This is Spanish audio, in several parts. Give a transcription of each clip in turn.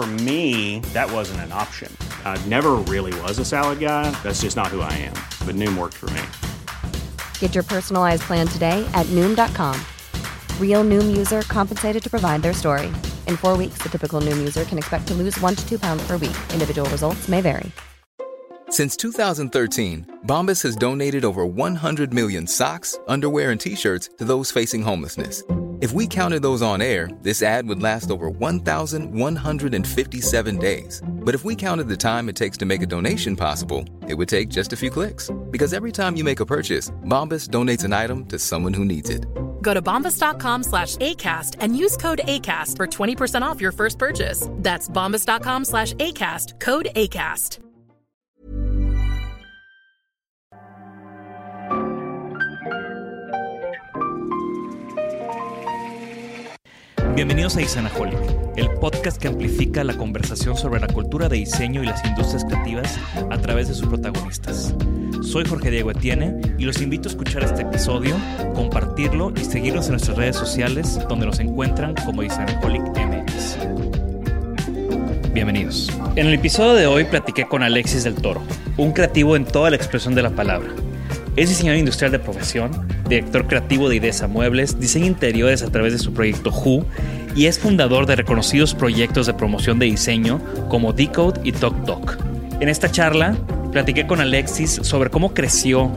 For me, that wasn't an option. I never really was a salad guy. That's just not who I am. But Noom worked for me. Get your personalized plan today at Noom.com. Real Noom user compensated to provide their story. In four weeks, the typical Noom user can expect to lose one to two pounds per week. Individual results may vary. Since 2013, Bombas has donated over 100 million socks, underwear, and t shirts to those facing homelessness if we counted those on air, this ad would last over 1,157 days. But if we counted the time it takes to make a donation possible, it would take just a few clicks. Because every time you make a purchase, Bombas donates an item to someone who needs it. Go to bombas.com slash ACAST and use code ACAST for 20% off your first purchase. That's bombas.com slash ACAST, code ACAST. Bienvenidos a Isanaholic, el podcast que amplifica la conversación sobre la cultura de diseño y las industrias creativas a través de sus protagonistas. Soy Jorge Diego Etienne y los invito a escuchar este episodio, compartirlo y seguirnos en nuestras redes sociales donde nos encuentran como Isanaholic MX. Bienvenidos. En el episodio de hoy platiqué con Alexis del Toro, un creativo en toda la expresión de la palabra. Es diseñador industrial de profesión, director creativo de Idesa Muebles, diseña interiores a través de su proyecto Who y es fundador de reconocidos proyectos de promoción de diseño como Decode y Tok Tok. En esta charla platiqué con Alexis sobre cómo creció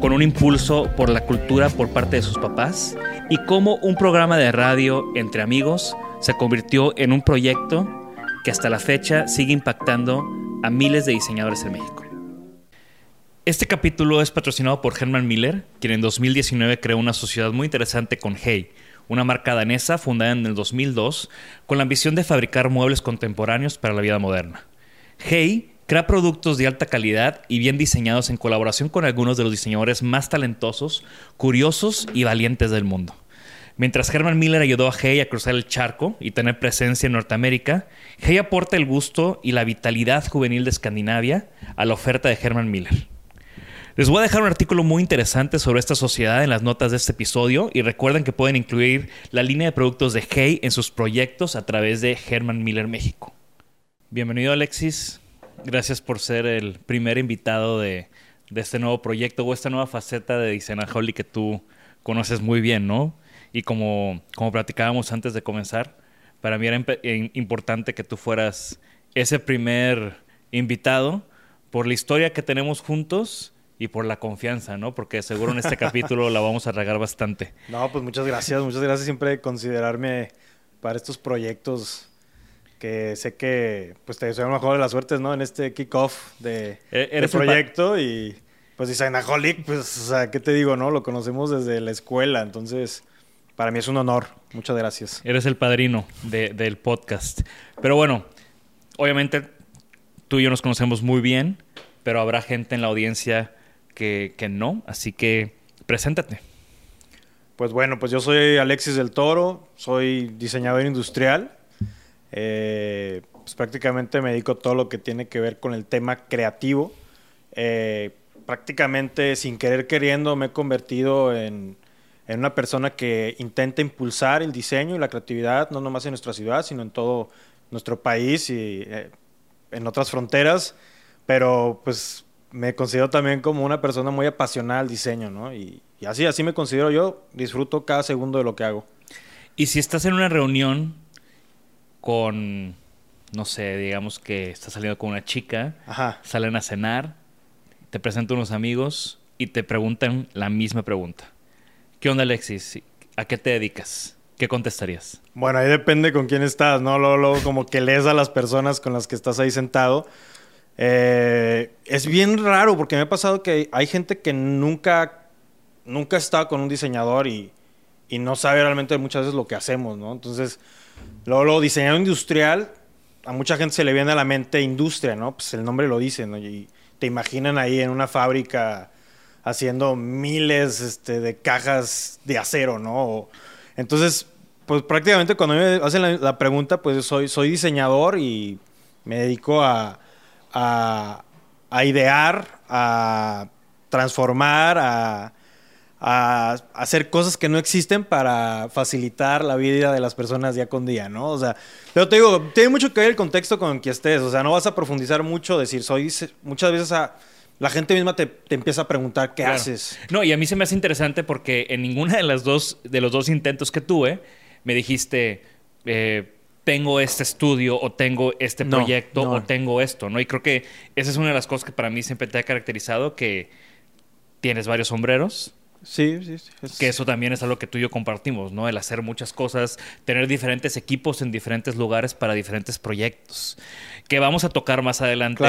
con un impulso por la cultura por parte de sus papás y cómo un programa de radio entre amigos se convirtió en un proyecto que hasta la fecha sigue impactando a miles de diseñadores en México. Este capítulo es patrocinado por Herman Miller, quien en 2019 creó una sociedad muy interesante con Hey, una marca danesa fundada en el 2002 con la ambición de fabricar muebles contemporáneos para la vida moderna. Hey crea productos de alta calidad y bien diseñados en colaboración con algunos de los diseñadores más talentosos, curiosos y valientes del mundo. Mientras Herman Miller ayudó a Hey a cruzar el charco y tener presencia en Norteamérica, Hey aporta el gusto y la vitalidad juvenil de Escandinavia a la oferta de Herman Miller. Les voy a dejar un artículo muy interesante sobre esta sociedad en las notas de este episodio y recuerden que pueden incluir la línea de productos de Hey en sus proyectos a través de Herman Miller México. Bienvenido Alexis, gracias por ser el primer invitado de, este nuevo proyecto o esta nueva faceta de Holly que tú conoces muy bien, ¿no? Y como, como platicábamos antes de comenzar, para mí era importante que tú fueras ese primer invitado por la historia que tenemos juntos y por la confianza, ¿no? Porque seguro en este capítulo la vamos a regar bastante. No, pues muchas gracias, muchas gracias siempre de considerarme para estos proyectos que sé que pues te deseo lo mejor de las suertes, ¿no? En este kickoff de, de proyecto y pues Designaholic, pues, o sea, ¿qué te digo, no? Lo conocemos desde la escuela, entonces para mí es un honor. Muchas gracias. Eres el padrino del podcast. Pero bueno, obviamente tú y yo nos conocemos muy bien, pero habrá gente en la audiencia que, no, así que preséntate. Pues bueno, pues yo soy Alexis del Toro, soy diseñador industrial. Eh, pues prácticamente me dedico a todo lo que tiene que ver con el tema creativo. Eh, prácticamente sin querer queriendo me he convertido en, una persona que intenta impulsar el diseño y la creatividad, no nomás en nuestra ciudad, sino en todo nuestro país y eh, en otras fronteras. Pero pues me considero también como una persona muy apasionada al diseño, ¿no? Y, así, así me considero yo, disfruto cada segundo de lo que hago. Y si estás en una reunión con, no sé, digamos que estás saliendo con una chica, salen a cenar, te presentan unos amigos y te preguntan la misma pregunta. ¿Qué onda, Alexis? ¿A qué te dedicas? ¿Qué contestarías? Bueno, ahí depende con quién estás, ¿no? Luego, luego como que lees a las personas con las que estás ahí sentado. Eh, es bien raro porque me ha pasado que hay gente que nunca, nunca estado con un diseñador y, no sabe realmente muchas veces lo que hacemos, ¿no? Entonces, luego, diseñador industrial, a mucha gente se le viene a la mente industria, ¿no? Pues el nombre lo dice, ¿no? Y te imaginan ahí en una fábrica haciendo miles este, de cajas de acero, ¿no? entonces, pues prácticamente cuando me hacen la, pregunta, pues soy, soy diseñador y me dedico a, a, a idear, a transformar, a, a, hacer cosas que no existen para facilitar la vida de las personas día con día, ¿no? O sea, pero te digo, tiene mucho que ver el contexto con el que estés, o sea, no vas a profundizar mucho, decir, soy, muchas veces a, la gente misma te, empieza a preguntar qué haces. No, y a mí se me hace interesante porque en ninguna de las dos, de los dos intentos que tuve, me dijiste, eh, tengo este estudio o tengo este proyecto o tengo esto, ¿no? Y creo que esa es una de las cosas que para mí siempre te ha caracterizado, que tienes varios sombreros, Sí, sí, sí. Que eso también es algo que tú y yo compartimos, ¿no? El hacer muchas cosas, tener diferentes equipos en diferentes lugares para diferentes proyectos. Que vamos a tocar más adelante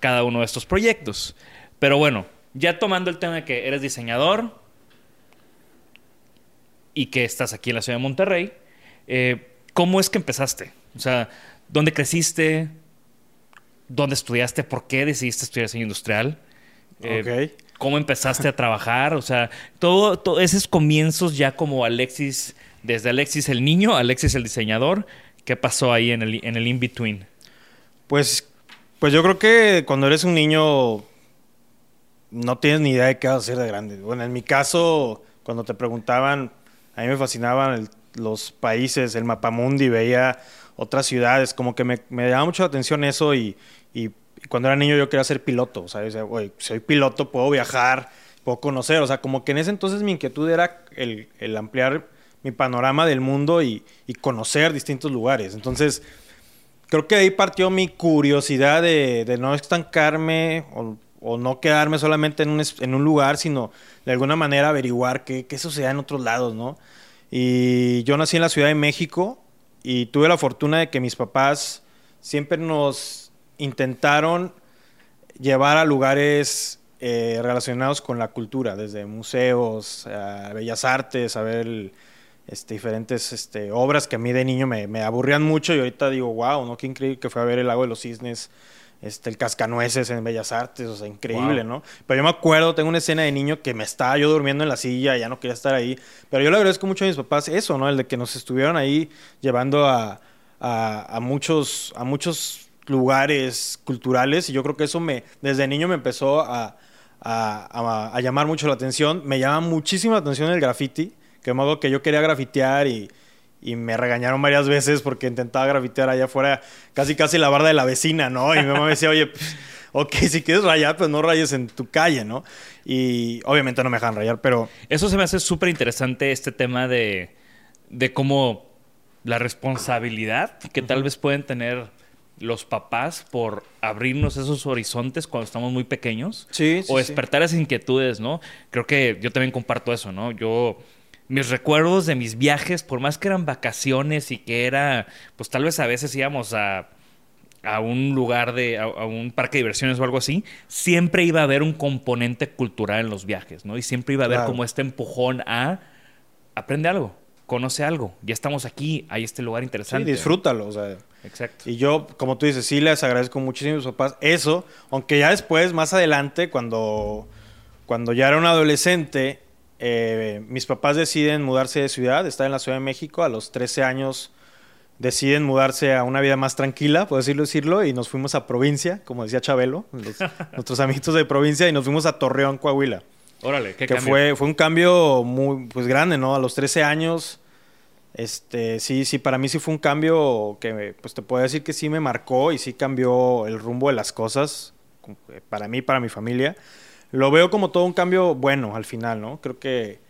cada uno de estos proyectos. Pero bueno, ya tomando el tema de que eres diseñador y que estás aquí en la ciudad de Monterrey, eh, ¿cómo es que empezaste? O sea, ¿dónde creciste? ¿Dónde estudiaste? ¿Por qué decidiste estudiar diseño industrial? Eh, ¿Cómo empezaste a trabajar? O sea, todo, esos comienzos ya como Alexis, desde Alexis el niño, Alexis el diseñador, ¿qué pasó ahí en el, en el in-between? Pues, pues yo creo que cuando eres un niño no tienes ni idea de qué vas a hacer de grande. Bueno, en mi caso, cuando te preguntaban, a mí me fascinaban los países, el mapamundi, veía otras ciudades, como que me, me llamaba mucho la atención eso y cuando era niño yo quería ser piloto, o sea, soy piloto, puedo viajar, puedo conocer, o sea, como que en ese entonces mi inquietud era el, ampliar mi panorama del mundo y, conocer distintos lugares. Entonces, creo que ahí partió mi curiosidad de, no estancarme o, no quedarme solamente en un, en un, lugar, sino de alguna manera averiguar qué, qué sucedía en otros lados, ¿no? Y yo nací en la Ciudad de México y tuve la fortuna de que mis papás siempre nos intentaron llevar a lugares eh, relacionados con la cultura, desde museos, a bellas artes, a ver este, diferentes este, obras que a mí de niño me, aburrían mucho y ahorita digo, wow, ¿no? Qué increíble que fue a ver el lago de los cisnes, este, el cascanueces en Bellas Artes, o sea, increíble, ¿no? Pero yo me acuerdo, tengo una escena de niño que me estaba yo durmiendo en la silla, ya no quería estar ahí, pero yo le agradezco mucho a mis papás eso, ¿no? El de que nos estuvieron ahí llevando a, a muchos, a muchos lugares culturales y yo creo que eso me, desde niño me empezó a, a, llamar mucho la atención. Me llama muchísimo la atención el graffiti, que me hago que yo quería grafitear y, y, me regañaron varias veces porque intentaba grafitear allá afuera, casi casi la barda de la vecina, ¿no? Y mi mamá me decía, oye, pues, ok, si quieres rayar, pues no rayes en tu calle, ¿no? Y obviamente no me dejan rayar, pero... Eso se me hace súper interesante, este tema de, de cómo la responsabilidad que tal vez pueden tener los papás por abrirnos esos horizontes cuando estamos muy pequeños. Sí, o despertar esas inquietudes, ¿no? Creo que yo también comparto eso, ¿no? Yo, mis recuerdos de mis viajes, por más que eran vacaciones y que era, pues tal vez a veces íbamos a, a un lugar de, a, un parque de diversiones o algo así, siempre iba a haber un componente cultural en los viajes, ¿no? Y siempre iba a haber como este empujón a aprende algo, conoce algo, ya estamos aquí, hay este lugar interesante. Sí, disfrútalo, o sea. Exacto. Y yo, como tú dices, sí les agradezco muchísimo a mis papás eso, aunque ya después, más adelante, cuando, cuando ya era un adolescente, eh, mis papás deciden mudarse de ciudad, estar en la Ciudad de México, a los 13 años deciden mudarse a una vida más tranquila, por decirlo decirlo, y nos fuimos a provincia, como decía Chabelo, nuestros amiguitos de provincia, y nos fuimos a Torreón, Coahuila. Órale, qué que Fue, fue un cambio muy pues, grande, ¿no? A los 13 años este, sí, sí, para mí sí fue un cambio que, pues te puedo decir que sí me marcó y sí cambió el rumbo de las cosas, para mí, para mi familia. Lo veo como todo un cambio bueno al final, ¿no? Creo que,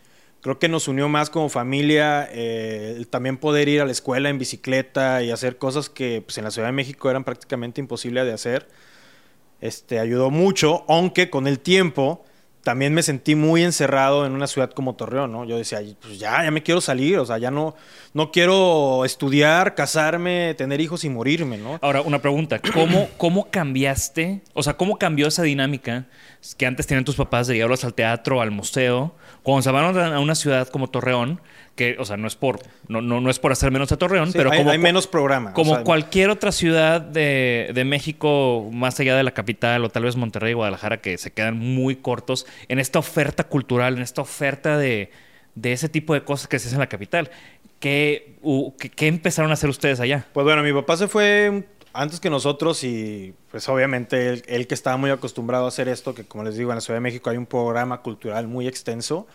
creo que nos unió más como familia, eh, también poder ir a la escuela en bicicleta y hacer cosas que pues, en la Ciudad de México eran prácticamente imposibles de hacer. Este, ayudó mucho, aunque con el tiempo también me sentí muy encerrado en una ciudad como Torreón, ¿no? Yo decía, pues ya, ya me quiero salir, o sea, ya no, no quiero estudiar, casarme, tener hijos y morirme, ¿no? Ahora, una pregunta, ¿cómo, cómo cambiaste, o sea, cómo cambió esa dinámica que antes tenían tus papás de llevarlos al teatro, al museo, cuando se van a una ciudad como Torreón, que, o sea, no es por, no, no, no es por hacer menos a Torreón, Sí, pero hay, como, hay menos programa. o como sea, cualquier otra ciudad de, de México, más allá de la capital, o tal vez Monterrey y Guadalajara, que se quedan muy cortos en esta oferta cultural, en esta oferta de, de ese tipo de cosas que se hacen en la capital. ¿Qué, u- qué- qué empezaron a hacer ustedes allá? Pues bueno, mi papá se fue antes que nosotros y pues obviamente él, él que estaba muy acostumbrado a hacer esto, que como les digo, en la Ciudad de México hay un programa cultural muy extenso,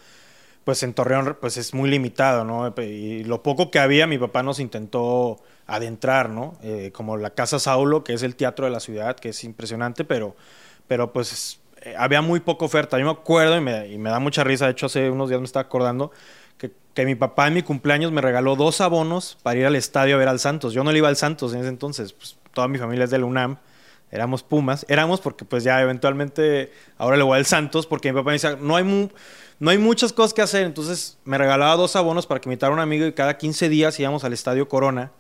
pues en Torreón pues es muy limitado, ¿no? Y lo poco que había, mi papá nos intentó adentrar, ¿no? Eh, como la Casa Saulo, que es el teatro de la ciudad, que es impresionante, pero, pero pues eh, había muy poca oferta. Yo me acuerdo y me, da mucha risa, de hecho hace unos días me estaba acordando, que, que mi papá en mi cumpleaños me regaló dos abonos para ir al estadio a ver al Santos. Yo no le iba al Santos en ese entonces, pues toda mi familia es del UNAM, éramos Pumas, éramos porque pues ya eventualmente ahora le voy al Santos porque mi papá me decía, no hay, mu- no hay muchas cosas que hacer, entonces me regalaba dos abonos para que invitara un amigo y cada 15 días íbamos al estadio Corona,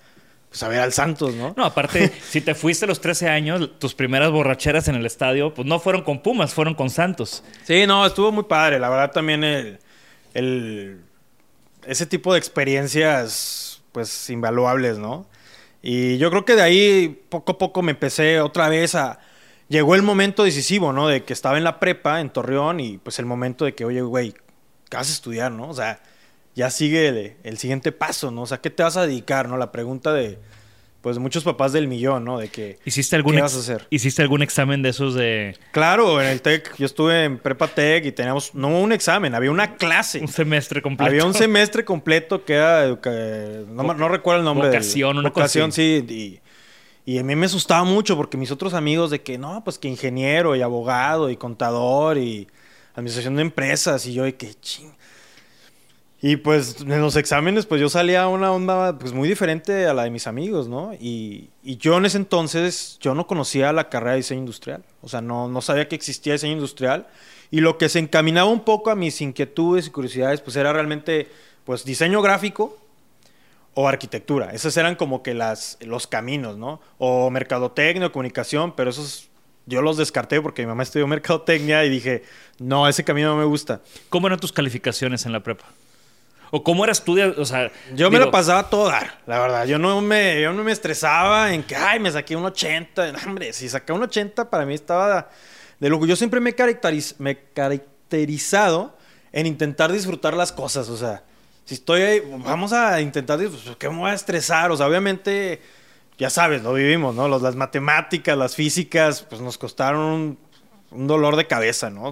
pues a ver al Santos, ¿no? No, aparte, si te fuiste a los 13 años, tus primeras borracheras en el estadio, pues no fueron con Pumas, fueron con Santos. Sí, no, estuvo muy padre. La verdad también el, el- ese tipo de experiencias, pues, invaluables, ¿no? Y yo creo que de ahí poco a poco me empecé otra vez a... Llegó el momento decisivo, ¿no? De que estaba en la prepa, en Torreón, y pues el momento de que, oye, güey, ¿qué vas a estudiar, no? O sea, ya sigue el, el siguiente paso, ¿no? O sea, ¿qué te vas a dedicar, no? La pregunta de, pues, muchos papás del millón, ¿no? De que... ¿Hiciste algún, ¿Qué vas a hacer? ¿Hiciste algún examen de esos de Claro, en el TEC, yo estuve en Prepa TEC y teníamos, no un examen, había una clase. un semestre completo? Había un semestre completo que era, no, recuerdo el nombre. del- Vocación, una cosa Vocación, sí. Y, y a mí me asustaba mucho porque mis otros amigos de que, no, pues que ingeniero y abogado y contador y administración de empresas y yo de que, ching. Y pues en los exámenes pues yo salía a una onda pues muy diferente a la de mis amigos, ¿no? Y, y yo en ese entonces yo no conocía la carrera de diseño industrial, o sea, no, no sabía que existía diseño industrial y lo que se encaminaba un poco a mis inquietudes y curiosidades pues era realmente pues diseño gráfico o arquitectura. Esos eran como que las, los caminos, ¿no? O mercadotecnia o comunicación, pero esos yo los descarté porque mi mamá estudió mercadotecnia y dije, no, ese camino no me gusta. ¿Cómo eran tus calificaciones en la prepa? ¿O cómo eras tú? de- o sea, Yo me lo pasaba todo dar, la verdad. Yo no me, yo no me estresaba en que, ay, me saqué un 80. No, hombre, si saqué un 80 para mí estaba de lujo. Yo siempre me he, caracteriz- me he caracterizado en intentar disfrutar las cosas. O sea, si estoy ahí, vamos a intentar, disfrutar, ¿qué me voy a estresar? O sea, obviamente, ya sabes, lo vivimos, ¿no? Los- las matemáticas, las físicas, pues nos costaron un, un dolor de cabeza, ¿no?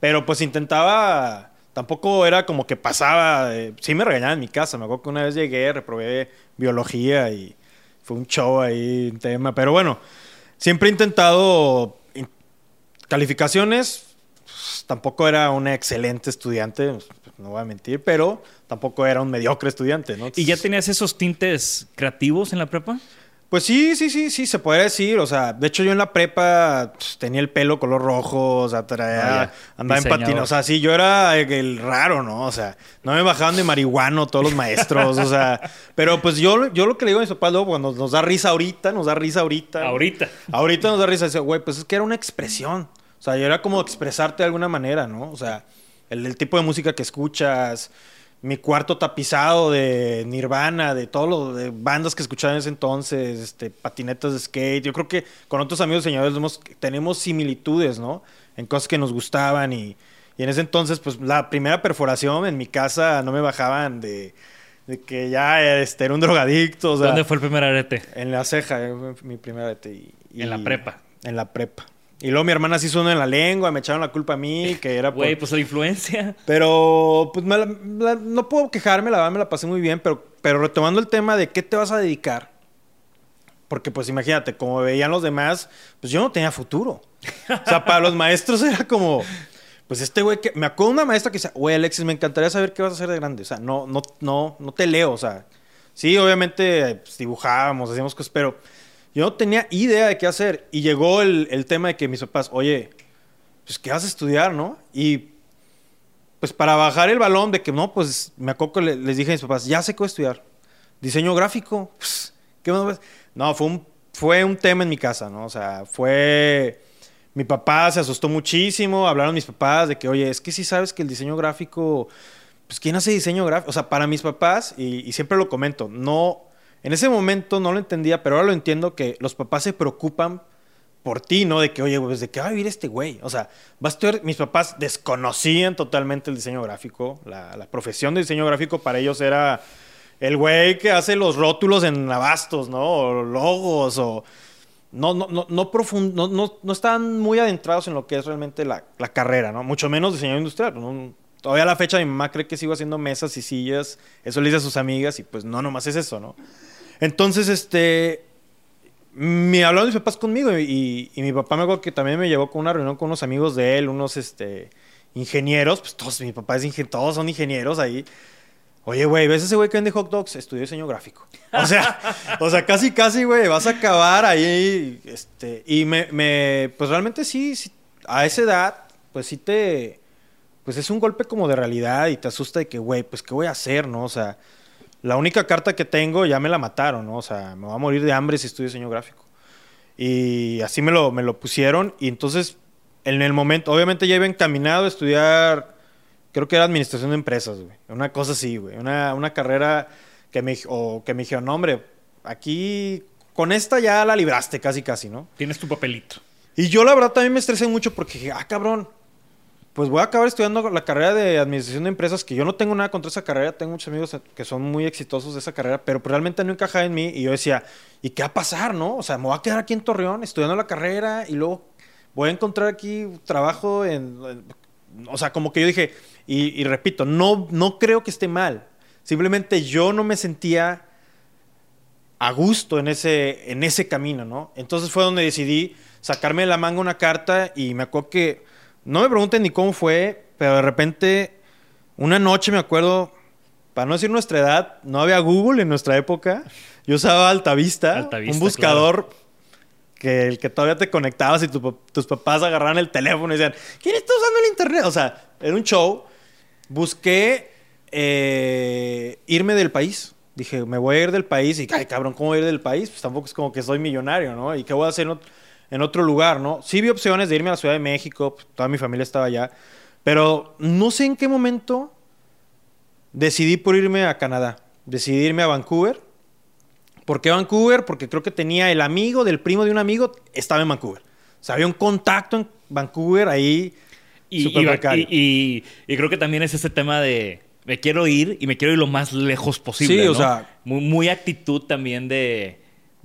Pero pues intentaba tampoco era como que pasaba. eh, sí me regañaban en mi casa. Me acuerdo que una vez llegué, reprobé biología y fue un show ahí, un tema. Pero bueno, siempre he intentado in- calificaciones. pues, tampoco era un excelente estudiante, pues, no voy a mentir, pero tampoco era un mediocre estudiante, ¿no? ¿Y ya tenías esos tintes creativos en la prepa? Pues sí, sí, sí, sí, se podría decir. O sea, de hecho yo en la prepa pues, tenía el pelo color rojo, o sea, traía, Ah, andaba en Diseñador. patina. O sea, sí, yo era el raro, ¿no? O sea, no me bajaban de marihuano todos los maestros, o sea. Pero pues yo, yo lo que le digo a mis papás luego, cuando nos da risa ahorita, nos da risa ahorita. Ahorita. Ahorita nos da risa. Dice, güey, pues es que era una expresión. O sea, yo era como expresarte de alguna manera, ¿no? O sea, el, el tipo de música que escuchas, mi cuarto tapizado de Nirvana, de todo lo de bandas que escuchaba en ese entonces, este, patinetas de skate. Yo creo que con otros amigos hemos- tenemos similitudes, ¿no? En cosas que nos gustaban y, y en ese entonces, pues la primera perforación en mi casa no me bajaban de, de que ya este, era un drogadicto. O sea, ¿Dónde fue el primer arete? en la ceja, eh, mi. Y, y- En la prepa. En la prepa. Y luego mi hermana se hizo uno en la lengua, me echaron la culpa a mí, que era por... Güey, pues la influencia. Pero, pues, me la- la- no puedo quejarme, la verdad me la pasé muy bien, pero, pero retomando el tema de qué te vas a dedicar. Porque, pues, imagínate, como veían los demás, pues yo no tenía futuro. O sea, para los maestros era como... Pues este güey que... Me acuerdo de una maestra que decía, güey, Alexis, me encantaría saber qué vas a hacer de grande. O sea, no, no, no, no te leo, o sea... Sí, obviamente pues, dibujábamos, hacíamos cosas, pero yo no tenía idea de qué hacer. Y llegó el, el tema de que mis papás, oye, pues, ¿qué vas a estudiar, no? Y pues para bajar el balón de que no, pues me le- les dije a mis papás, ya sé qué voy a estudiar. Diseño gráfico. Pues, ¿qué más? No, fue un, fue un tema en mi casa, ¿no? O sea, fue... Mi papá se asustó muchísimo, hablaron mis papás de que, oye, es que sí sabes que el diseño gráfico pues ¿quién hace diseño gráfico? O sea, para mis papás, y, y siempre lo comento, no, en ese momento no lo entendía, pero ahora lo entiendo que los papás se preocupan por ti, ¿no? De que, oye, pues, ¿de qué va a vivir este güey? O sea, va a estudiar... Mis papás desconocían totalmente el diseño gráfico. La, la profesión de diseño gráfico para ellos era el güey que hace los rótulos en abastos, ¿no? O logos, o... No, no, no, no, profund- no, no, no estaban muy adentrados en lo que es realmente la, la carrera, ¿no? Mucho menos diseño industrial. ¿no? Todavía a la fecha mi mamá cree que sigo haciendo mesas y sillas. Eso le dice a sus amigas y pues no, nomás es eso, ¿no? Entonces, este me hablaron mis papás conmigo y, mi papá me acuerdo que también me llevó con una reunión con unos amigos de él, unos este, ingenieros, pues todos, mi papá es ingeniero, todos son ingenieros ahí. Oye, güey, ¿ves ese güey que vende hot dogs? Estudió diseño gráfico. O sea, o sea, casi, casi, güey, vas a acabar ahí, este, y me, me, pues realmente sí, sí, a esa edad, pues sí te, pues es un golpe como de realidad y te asusta de que, güey, pues qué voy a hacer, ¿no? O sea, la única carta que tengo ya me la mataron, ¿no? O sea, me voy a morir de hambre si estudio diseño gráfico. Y así me lo, me lo pusieron. Y entonces, en el momento, obviamente ya iba encaminado a estudiar, creo que era administración de empresas, güey. Una cosa así, güey. Una, una carrera que me, o que me dijeron, no, hombre, aquí con esta ya la libraste casi, casi, ¿no? Tienes tu papelito. Y yo la verdad también me estresé mucho porque dije, ah, cabrón, pues voy a acabar estudiando la carrera de administración de empresas, que yo no tengo nada contra esa carrera, tengo muchos amigos que son muy exitosos de esa carrera, pero pues realmente no encajaba en mí y yo decía, ¿y qué va a pasar, no? O sea, me voy a quedar aquí en Torreón estudiando la carrera y luego voy a encontrar aquí trabajo en... o sea, como que yo dije, y, y repito, no, no creo que esté mal, simplemente yo no me sentía a gusto en ese, en ese camino, ¿no? Entonces fue donde decidí sacarme de la manga una carta y me acuerdo que, no me pregunten ni cómo fue, pero de repente, una noche me acuerdo, para no decir nuestra edad, no había Google en nuestra época, yo usaba Altavista, Altavista, un buscador que el que todavía te conectabas y tu tus papás agarraban el teléfono y decían, ¿quién está usando el internet? O sea, era un show. Busqué eh, irme del país. Dije, me voy a ir del país y, ay, cabrón, ¿cómo voy a ir del país? Pues tampoco es como que soy millonario, ¿no? ¿Y qué voy a hacer en, ot- en otro lugar, no? Sí vi opciones de irme a la Ciudad de México, pues, toda mi familia estaba allá, pero no sé en qué momento decidí por irme a Canadá. Decidí irme a Vancouver. ¿Por qué Vancouver? Porque creo que tenía el amigo del primo de un amigo, estaba en Vancouver. O sea, había un contacto en Vancouver ahí. Y, y- creo que también es ese tema de me quiero ir y me quiero ir lo más lejos posible. Sí, o ¿no? sea- Muy, muy actitud también de.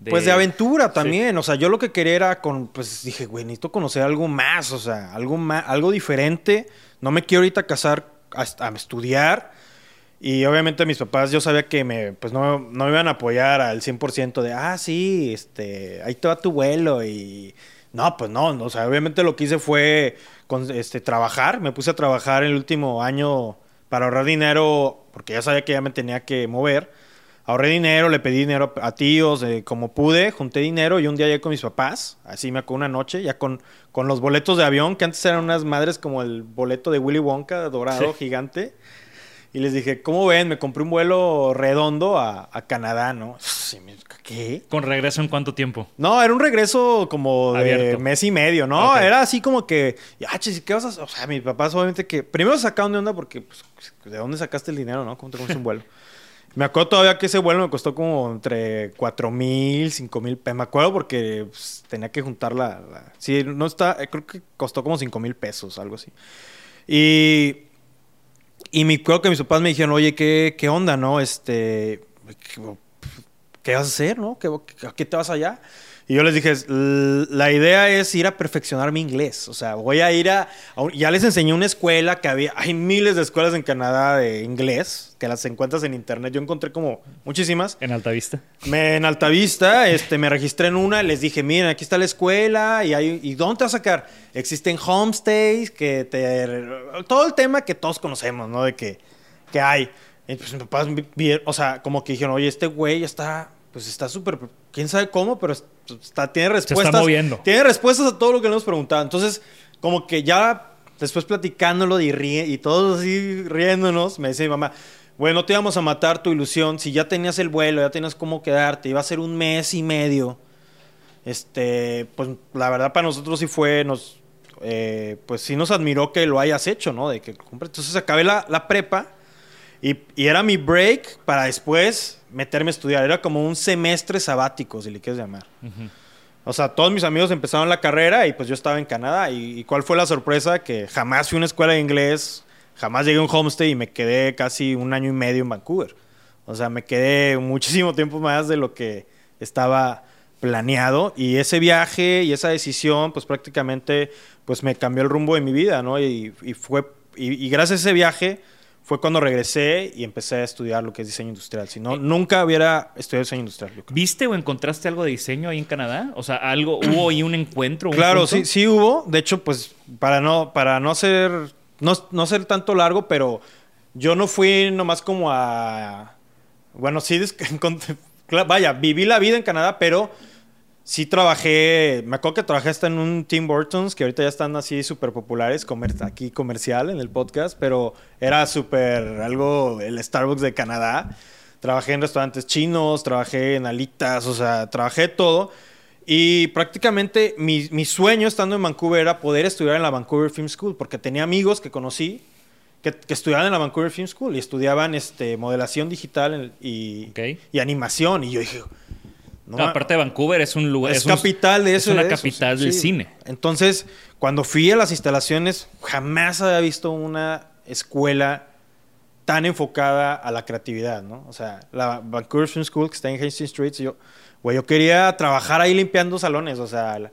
Pues de aventura Sí. también. O sea, yo lo que quería era con. Pues dije, güey, necesito conocer algo más. O sea, algo más, algo diferente. No me quiero ahorita casar a, a estudiar. Y obviamente mis papás, yo sabía que me, pues no, no me iban a apoyar al 100% de, ah, sí, este, ahí te va tu vuelo. Y no, pues no, no, o sea, obviamente lo que hice fue con, este, trabajar. Me puse a trabajar el último año para ahorrar dinero, porque ya sabía que ya me tenía que mover. Ahorré dinero, le pedí dinero a tíos, eh, como pude, junté dinero y un día llegué con mis papás, así me acuerdo una noche, ya con, con los boletos de avión, que antes eran unas madres como el boleto de Willy Wonka, dorado, Sí. gigante. Y les dije, ¿cómo ven? Me compré un vuelo redondo a, a Canadá, ¿no? ¿Qué? ¿Con regreso en cuánto tiempo? No, era un regreso como de Abierto. mes y medio, ¿no? Era así como que, ya, chis, ¿qué vas a hacer? O sea, mis papás obviamente que... Primero sacaron de onda porque, pues, ¿de dónde sacaste el dinero, no? ¿Cómo te compras un vuelo? Me acuerdo todavía que ese vuelo me costó como entre 4 mil, 5 mil pesos. Me acuerdo porque pues, tenía que juntar la, Sí, no está... eh, Creo que costó como 5 mil pesos, algo así. Y... Y me acuerdo que mis papás me dijeron, oye, ¿qué, qué onda, no? Este... ¿qué, qué vas a hacer, no? ¿Qué, ¿A qué te vas allá? Y yo les dije, "L- la idea es ir a perfeccionar mi inglés. O sea, voy a ir a... a un- ya les enseñé una escuela que había... Hay miles de escuelas en Canadá de inglés que las encuentras en internet. Yo encontré como muchísimas. En Altavista. Me, en Altavista este, me registré en una les dije, miren, aquí está la escuela y, hay, ¿y dónde te vas a sacar? Existen homestays que te... Todo el tema que todos conocemos, ¿no? De que, que hay. Y pues mis papás o sea, como que dijeron, oye, este güey está, pues está súper, quién sabe cómo, pero está, tiene respuestas. moviendo. Tiene respuestas a todo lo que le hemos preguntado. Entonces, como que ya después platicándolo y, ríe, y todos así riéndonos, me dice mi mamá, bueno, no te íbamos a matar tu ilusión. Si ya tenías el vuelo, ya tenías cómo quedarte, iba a ser un mes y medio. Este, pues la verdad para nosotros sí fue, nos, eh, pues sí nos admiró que lo hayas hecho, ¿no? De que Entonces acabé la, la prepa Y, y era mi break para después meterme a estudiar. Era como un semestre sabático, si le quieres llamar. O sea, todos mis amigos empezaron la carrera y pues yo estaba en Canadá. ¿Y, y cuál fue la sorpresa? Que jamás fui a una escuela de inglés, jamás llegué a un homestay y me quedé casi un año y medio en Vancouver. O sea, me quedé muchísimo tiempo más de lo que estaba planeado y ese viaje y esa decisión pues prácticamente pues me cambió el rumbo de mi vida, ¿no? Y, y fue y, y gracias a ese viaje fue cuando regresé y empecé a estudiar lo que es diseño industrial. Si no, nunca hubiera estudiado diseño industrial. yo creo. ¿Viste o encontraste algo de diseño ahí en Canadá? O sea, algo, hubo ahí un encuentro. un Claro, punto? sí, sí hubo. De hecho, pues para no, para no ser, no, no ser tanto largo, pero yo no fui nomás como a, bueno, sí, vaya, viví la vida en Canadá, pero sí trabajé, me acuerdo que trabajé hasta en un Tim Burton's, que ahorita ya están así súper populares, comer- aquí comercial en el podcast, pero era súper algo, el Starbucks de Canadá. Trabajé en restaurantes chinos, trabajé en alitas, o sea, trabajé todo. Y prácticamente mi, mi sueño estando en Vancouver era poder estudiar en la Vancouver Film School, porque tenía amigos que conocí que, que estudiaban en la Vancouver Film School y estudiaban este, modelación digital y, y animación. Y yo dije, no aparte de Vancouver, es un lugar. es, capital de eso. Es una de eso, capital sí, del sí. cine. Entonces, cuando fui a las instalaciones, jamás había visto una escuela tan enfocada a la creatividad, ¿no? O sea, la Vancouver Film School, que está en Hastings Street, yo, güey, yo quería trabajar ahí limpiando salones, o sea, la-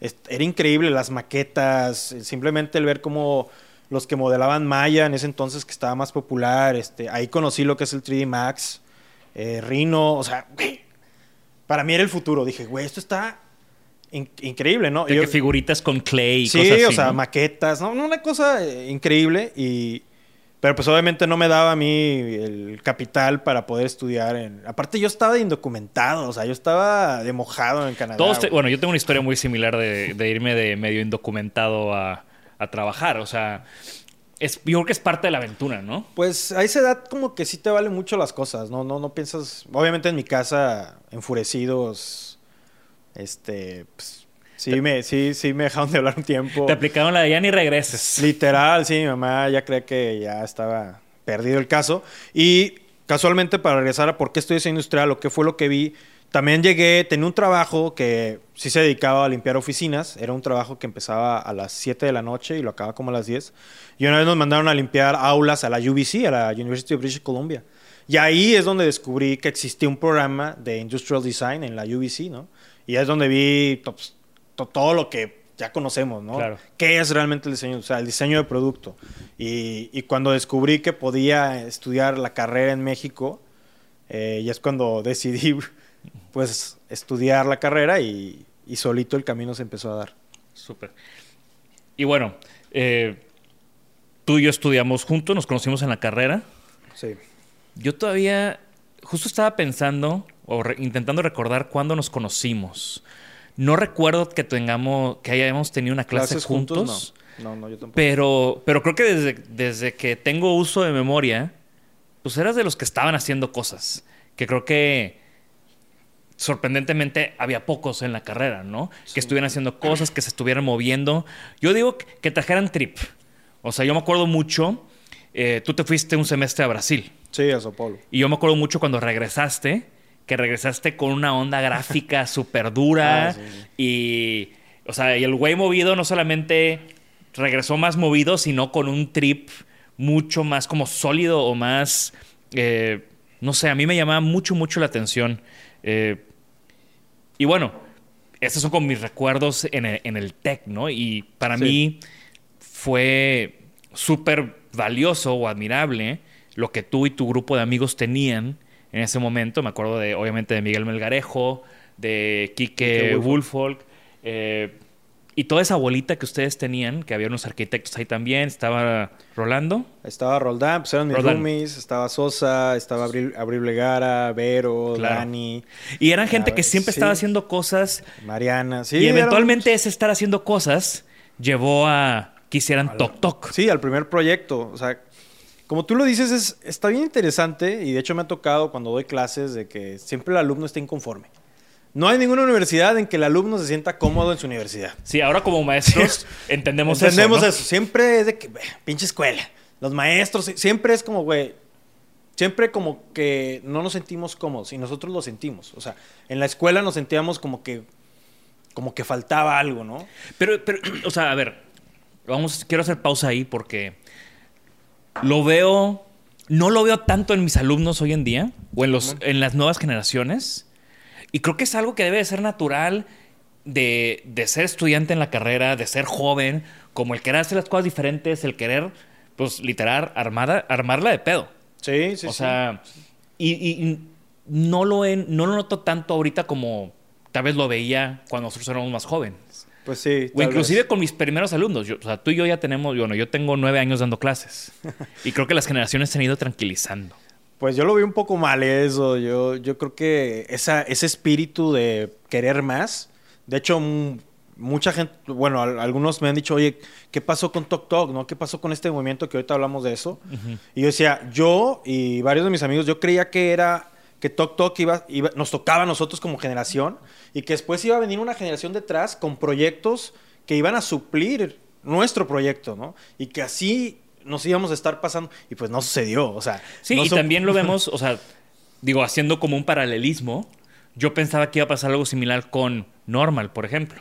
es- era increíble las maquetas, eh, simplemente el ver cómo los que modelaban Maya en ese entonces que estaba más popular, este, ahí conocí lo que es el 3D Max, eh, Rhino, o sea, güey, para mí era el futuro. Dije, güey, esto está in- increíble, ¿no? De Yo- que figuritas con clay y sí, cosas así. o sea, ¿no? maquetas, ¿no? Una cosa eh, increíble y... Pero pues obviamente no me daba a mí el capital para poder estudiar en... Aparte yo estaba de indocumentado, o sea, yo estaba de mojado en Canadá. Todos te- güey. bueno, yo tengo una historia muy similar de, de irme de medio indocumentado a, a trabajar. O sea, es, yo creo que es parte de la aventura, ¿no? Pues a esa edad como que sí te valen mucho las cosas, ¿no? No, no piensas... Obviamente en mi casa, enfurecidos, este... Pues, sí, me, sí, sí me dejaron de hablar un tiempo. Te aplicaron la de ya ni regreses. Literal, sí, mi mamá ya cree que ya estaba perdido el caso. Y casualmente para regresar a por qué estoy diseño industrial o qué fue lo que vi, también llegué, tenía un trabajo que sí se dedicaba a limpiar oficinas. Era un trabajo que empezaba a las 7 de la noche y lo acababa como a las 10. Y una vez nos mandaron a limpiar aulas a la UBC, a la University of British Columbia. Y ahí es donde descubrí que existía un programa de Industrial Design en la UBC, ¿no? Y es donde vi to- to- todo lo que ya conocemos, ¿no? Claro. ¿Qué es realmente el diseño? O sea, el diseño de producto. Y, y cuando descubrí que podía estudiar la carrera en México, eh, y es cuando decidí, pues, estudiar la carrera y, y solito el camino se empezó a dar. Súper. Y bueno, eh, tú y yo estudiamos juntos, nos conocimos en la carrera. Sí. Yo todavía, justo estaba pensando o re- intentando recordar cuándo nos conocimos. No recuerdo que tengamos, que hayamos tenido una clase ¿Clases juntos, juntos? No. No, no, yo tampoco. pero, pero creo que desde, desde que tengo uso de memoria, pues eras de los que estaban haciendo cosas. Que creo que sorprendentemente había pocos en la carrera, ¿no? Que estuvieran haciendo cosas, que se estuvieran moviendo. Yo digo que- que trajeran trip. O sea, yo me acuerdo mucho, eh, tú te fuiste un semestre a Brasil. Sí, a Sao Paulo. Y yo me acuerdo mucho cuando regresaste, que regresaste con una onda gráfica súper dura. Ah, sí, sí. Y, o sea, y el güey movido no solamente regresó más movido, sino con un trip mucho más como sólido o más, eh, no sé, a mí me llamaba mucho, mucho la atención. Eh, y bueno, estos son como mis recuerdos en el, en el tech, ¿no? Y para Sí. mí fue súper valioso o admirable lo que tú y tu grupo de amigos tenían en ese momento. Me acuerdo de, obviamente, de Miguel Melgarejo, de Quique Quique Woolfolk, eh, y toda esa bolita que ustedes tenían, que había unos arquitectos ahí también. Estaba Rolando. Estaba Roldán, pues eran mis Roldán. roomies, estaba Sosa, estaba Abril, Abril Legara, Vero, Claro. Dani, Y eran gente que siempre sí. estaba haciendo cosas Mariana. Sí, y eventualmente ese estar haciendo cosas llevó a que hicieran Toc Toc. Sí, al primer proyecto. O sea, como tú lo dices, es, está bien interesante y de hecho me ha tocado cuando doy clases de que siempre el alumno está inconforme. No hay ninguna universidad en que el alumno se sienta cómodo en su universidad. Sí, ahora como maestros entendemos, Entendemos eso. eso, ¿no? Siempre es de que, "Beh, pinche escuela. Los maestros, si- siempre es como, güey, siempre como que no nos sentimos cómodos y nosotros lo sentimos. O sea, en la escuela nos sentíamos como que, como que faltaba algo, ¿no? Pero, pero, o sea, a ver, vamos, quiero hacer pausa ahí porque lo veo, no lo veo tanto en mis alumnos hoy en día o en, los, en las nuevas generaciones. Y creo que es algo que debe de ser natural de, de ser estudiante en la carrera, de ser joven, como el querer hacer las cosas diferentes, el querer, pues, literal, armada, armarla de pedo. Sí, sí, o sea, y, y no, lo he- no lo noto tanto ahorita como tal vez lo veía cuando nosotros éramos más jóvenes. Pues sí. O inclusive vez. con mis primeros alumnos. Yo- o sea, tú y yo ya tenemos, bueno, yo tengo nueve años dando clases. y creo que las generaciones se han ido tranquilizando. Pues yo lo vi un poco mal eso. Yo, yo creo que esa, ese espíritu de querer más. De hecho, mucha gente, bueno, al- algunos me han dicho, oye, ¿qué pasó con Tok Tok? ¿No? ¿Qué pasó con este movimiento que ahorita hablamos de eso? Y yo decía, yo y varios de mis amigos, yo creía que era que Tok Tok iba, iba- nos tocaba a nosotros como generación y que después iba a venir una generación detrás con proyectos que iban a suplir nuestro proyecto, ¿no? Y que así nos íbamos a estar pasando y pues no sucedió, o sea. Sí, no y también lo vemos, o sea, digo, haciendo como un paralelismo. Yo pensaba que iba a pasar algo similar con Normal, por ejemplo.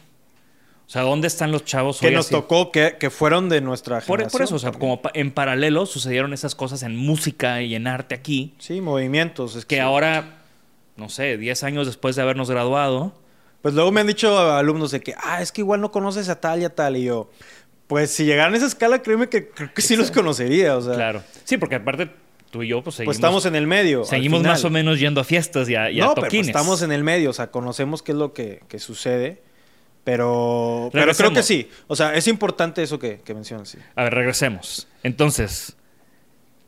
O sea, ¿dónde están los chavos que hoy nos así? tocó, que, que fueron de nuestra Por, generación. por eso, o sea, también. como en paralelo sucedieron esas cosas en música y en arte aquí, Sí, movimientos. es que ahora, no sé, 10 años después de habernos graduado, Pues luego me han dicho alumnos de que, ah, es que igual no conoces a tal y a tal. Y yo, pues si llegaran a esa escala, créeme que creo que sí los conocería. O sea, claro. Sí, porque aparte tú y yo, pues seguimos, pues estamos en el medio. seguimos más o menos yendo a fiestas y a, y a no, pero pues, estamos en el medio, o sea, conocemos qué es lo que, que sucede. Pero, pero creo que sí. O sea, es importante eso que, que mencionas, sí. A ver, regresemos. Entonces,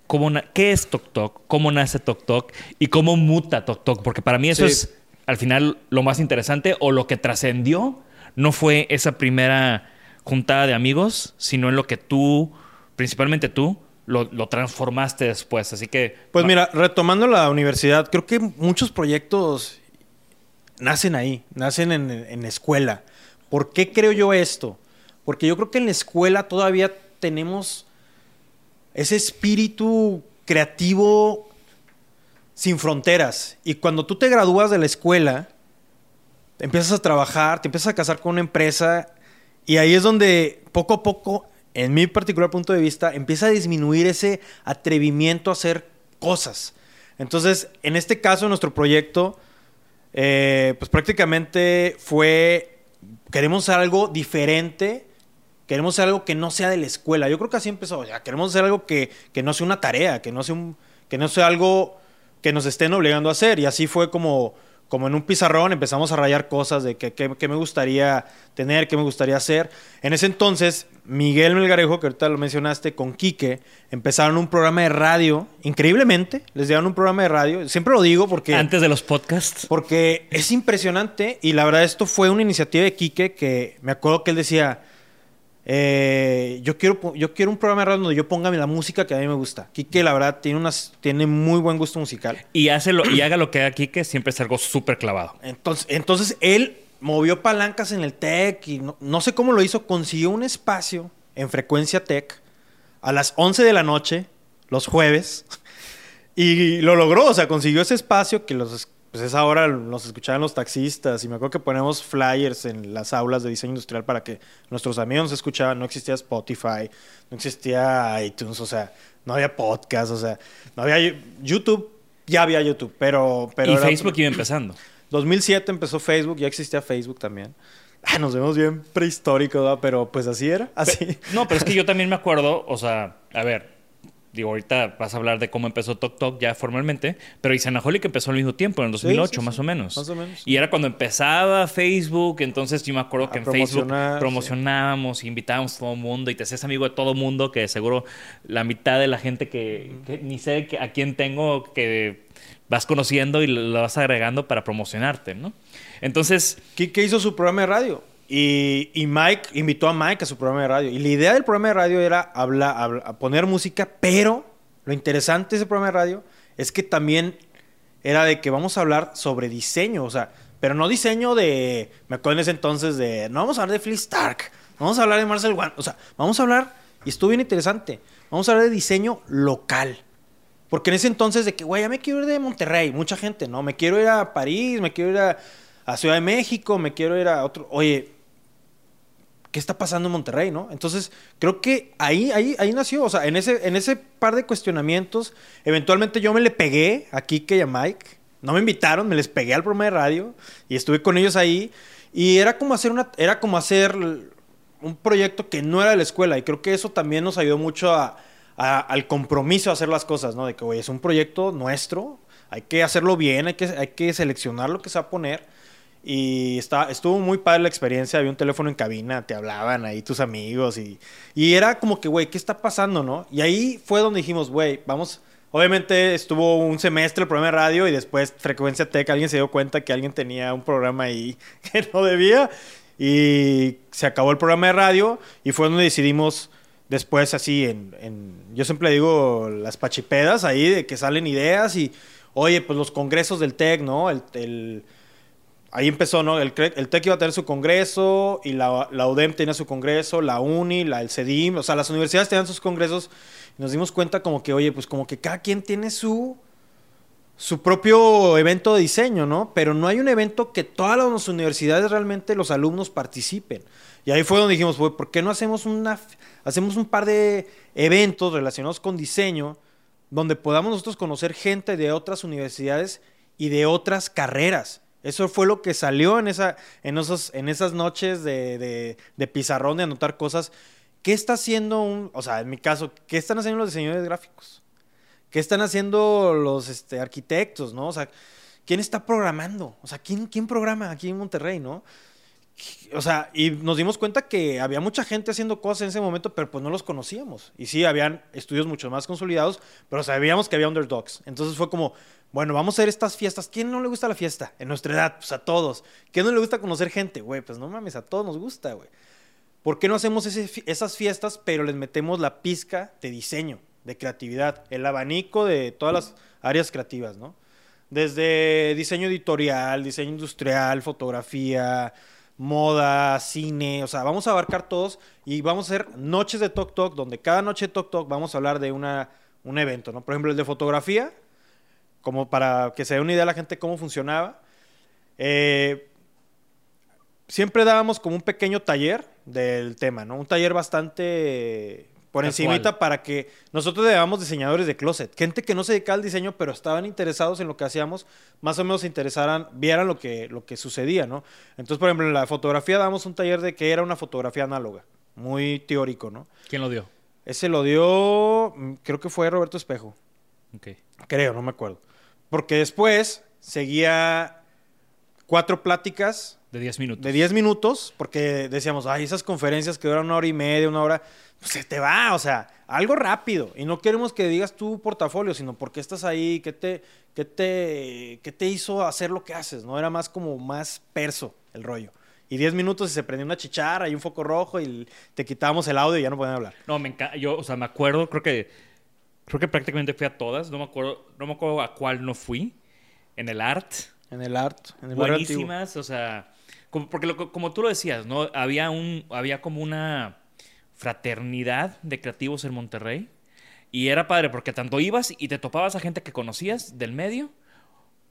¿cómo na- ¿qué es Tok Tok? ¿Cómo nace Tok Tok? ¿Y cómo muta Tok Tok? Porque para mí eso Sí. es, al final, lo más interesante o lo que trascendió no fue esa primera juntada de amigos, sino en lo que tú, principalmente tú, lo, lo transformaste después. Así que... Pues mira, retomando la universidad, creo que muchos proyectos nacen ahí, nacen en, en escuela. ¿Por qué creo yo esto? Porque yo creo que en la escuela todavía tenemos ese espíritu creativo sin fronteras. Y cuando tú te gradúas de la escuela, empiezas a trabajar, te empiezas a casar con una empresa y ahí es donde poco a poco, en mi particular punto de vista, empieza a disminuir ese atrevimiento a hacer cosas. Entonces, en este caso, nuestro proyecto, eh, pues prácticamente fue, queremos algo diferente, queremos hacer algo que no sea de la escuela. Yo creo que así empezó, ya, queremos hacer algo que, que no sea una tarea, que no sea, un, que no sea algo que nos estén obligando a hacer. Y así fue como, como en un pizarrón empezamos a rayar cosas de qué que, que me gustaría tener, qué me gustaría hacer. En ese entonces, Miguel Melgarejo, que ahorita lo mencionaste, con Quique, empezaron un programa de radio, increíblemente, les dieron un programa de radio. Siempre lo digo porque... Antes de los podcasts. Porque es impresionante y la verdad esto fue una iniciativa de Quique que me acuerdo que él decía, eh, yo, quiero, yo quiero un programa de radio donde yo ponga la música que a mí me gusta. Quique la verdad tiene, unas, tiene muy buen gusto musical. Y, hace lo, y haga lo que haga aquí, que siempre es algo súper clavado. Entonces, entonces él movió palancas en el TEC y no, no sé cómo lo hizo, consiguió un espacio en frecuencia TEC a las 11 de la noche, los jueves, y lo logró, o sea, consiguió ese espacio que los, pues esa hora nos escuchaban los taxistas y me acuerdo que ponemos flyers en las aulas de diseño industrial para que nuestros amigos nos escuchaban, no existía Spotify, no existía iTunes, o sea, no había podcast, o sea, no había YouTube, ya había YouTube, pero... pero y era- Facebook iba empezando. 2007 empezó Facebook, ya existía Facebook también. Ah, nos vemos bien prehistóricos, pero pues así era, así. No, pero es que yo también me acuerdo, o sea, a ver, digo, ahorita vas a hablar de cómo empezó Tok Tok ya formalmente, pero Isanaholic empezó al mismo tiempo, en el 2008 sí, más sí. o menos. Más o menos. Y era cuando empezaba Facebook, entonces yo me acuerdo A que en Facebook promocionábamos, invitábamos a todo el mundo y te hacías amigo de todo el mundo, que seguro la mitad de la gente que, que ni sé a quién tengo que vas conociendo y lo vas agregando para promocionarte, ¿no? Entonces, Kike hizo su programa de radio y, Mike invitó a Mike a su programa de radio. Y la idea del programa de radio era hablar, habla- poner música, pero lo interesante de ese programa de radio es que también era de que vamos a hablar sobre diseño, o sea, pero no diseño de, me acuerdo en ese entonces de, no vamos a hablar de Phil Stark, vamos a hablar de Marcel Wan, o sea, vamos a hablar, y estuvo bien interesante, vamos a hablar de diseño local. Porque en ese entonces de que, güey, ya me quiero ir de Monterrey, mucha gente, ¿no? Me quiero ir a París, me quiero ir a Ciudad de México, me quiero ir a otro... Oye, ¿qué está pasando en Monterrey, no? Entonces, creo que ahí, ahí, ahí nació, o sea, en ese, en ese par de cuestionamientos, eventualmente yo me le pegué a Kike y a Mike, no me invitaron, me les pegué al programa de radio y estuve con ellos ahí y era como hacer una, era como hacer un proyecto que no era de la escuela y creo que eso también nos ayudó mucho a, a, al compromiso de hacer las cosas, ¿no? De que, oye, es un proyecto nuestro, hay que hacerlo bien, hay que, hay que seleccionar lo que se va a poner y está, estuvo muy padre la experiencia. Había un teléfono en cabina, te hablaban ahí tus amigos. Y, y era como que, güey, ¿qué está pasando, no? Y ahí fue donde dijimos, güey, vamos. Obviamente estuvo un semestre el programa de radio y después Frecuencia Tech. Alguien se dio cuenta que alguien tenía un programa ahí que no debía. Y se acabó el programa de radio. Y fue donde decidimos, después, así, en. yo siempre digo las pachipedas ahí, de que salen ideas y. Oye, pues los congresos del Tech, ¿no? el ahí empezó, ¿no? El, TEC iba a tener su congreso y la, la, UDEM tenía su congreso, la UNI, la, el CEDIM, o sea, las universidades tenían sus congresos y nos dimos cuenta como que, oye, pues como que cada quien tiene su, su propio evento de diseño, ¿no? Pero no hay un evento que todas las universidades realmente los alumnos participen. Y ahí fue donde dijimos, pues, ¿por qué no hacemos, una, hacemos un par de eventos relacionados con diseño donde podamos nosotros conocer gente de otras universidades y de otras carreras? Eso fue lo que salió en, esa, en, esos, en esas noches de, de, pizarrón, de anotar cosas. ¿Qué está haciendo un, o sea, en mi caso, qué están haciendo los diseñadores gráficos? ¿Qué están haciendo los este, arquitectos, no? O sea, ¿quién está programando? O sea, ¿quién, ¿quién programa aquí en Monterrey, no? O sea, y nos dimos cuenta que había mucha gente haciendo cosas en ese momento, pero pues no los conocíamos. Y sí, habían estudios mucho más consolidados, pero sabíamos que había underdogs. Entonces fue como, bueno, vamos a hacer estas fiestas. ¿Quién no le gusta la fiesta? En nuestra edad, pues a todos. ¿Quién no le gusta conocer gente? Güey, pues no mames, a todos nos gusta, güey. ¿Por qué no hacemos esas fiestas, pero les metemos la pizca de diseño, de creatividad, el abanico de todas las áreas creativas, ¿no? Desde diseño editorial, diseño industrial, fotografía, moda, cine, o sea, vamos a abarcar todos y vamos a hacer noches de Talk Talk, donde cada noche de Talk Talk vamos a hablar de una, un evento, ¿no? Por ejemplo, el de fotografía, como para que se dé una idea a la gente cómo funcionaba. Eh, siempre dábamos como un pequeño taller del tema, ¿no? Un taller bastante por encimita para que nosotros le llamamos diseñadores de closet. Gente que no se dedicaba al diseño, pero estaban interesados en lo que hacíamos, más o menos se interesaran, vieran lo que, lo que sucedía, ¿no? Entonces, por ejemplo, en la fotografía damos un taller de que era una fotografía análoga, muy teórico, ¿no? ¿Quién lo dio? Ese lo dio, mm, creo que fue Roberto Espejo. Ok. Creo, no me acuerdo. Porque después seguía cuatro pláticas. De 10 minutos. De 10 minutos, porque decíamos, ay, esas conferencias que duran una hora y media, una hora, se te va, o sea, algo rápido. Y no queremos que digas tu portafolio, sino por qué estás ahí, qué te, qué te, qué te hizo hacer lo que haces, ¿no? Era más como más perso el rollo. Y 10 minutos y se prendió una chichara y un foco rojo y te quitábamos el audio y ya no podían hablar. No, me encanta. Yo, o sea, me acuerdo, creo que creo que prácticamente fui a todas. No me acuerdo, no me acuerdo a cuál no fui. En el art. En el art. En el Buenísimas, o sea, como, porque lo, como tú lo decías, ¿no? Había un, había como una fraternidad de creativos en Monterrey. Y era padre porque tanto ibas y te topabas a gente que conocías del medio,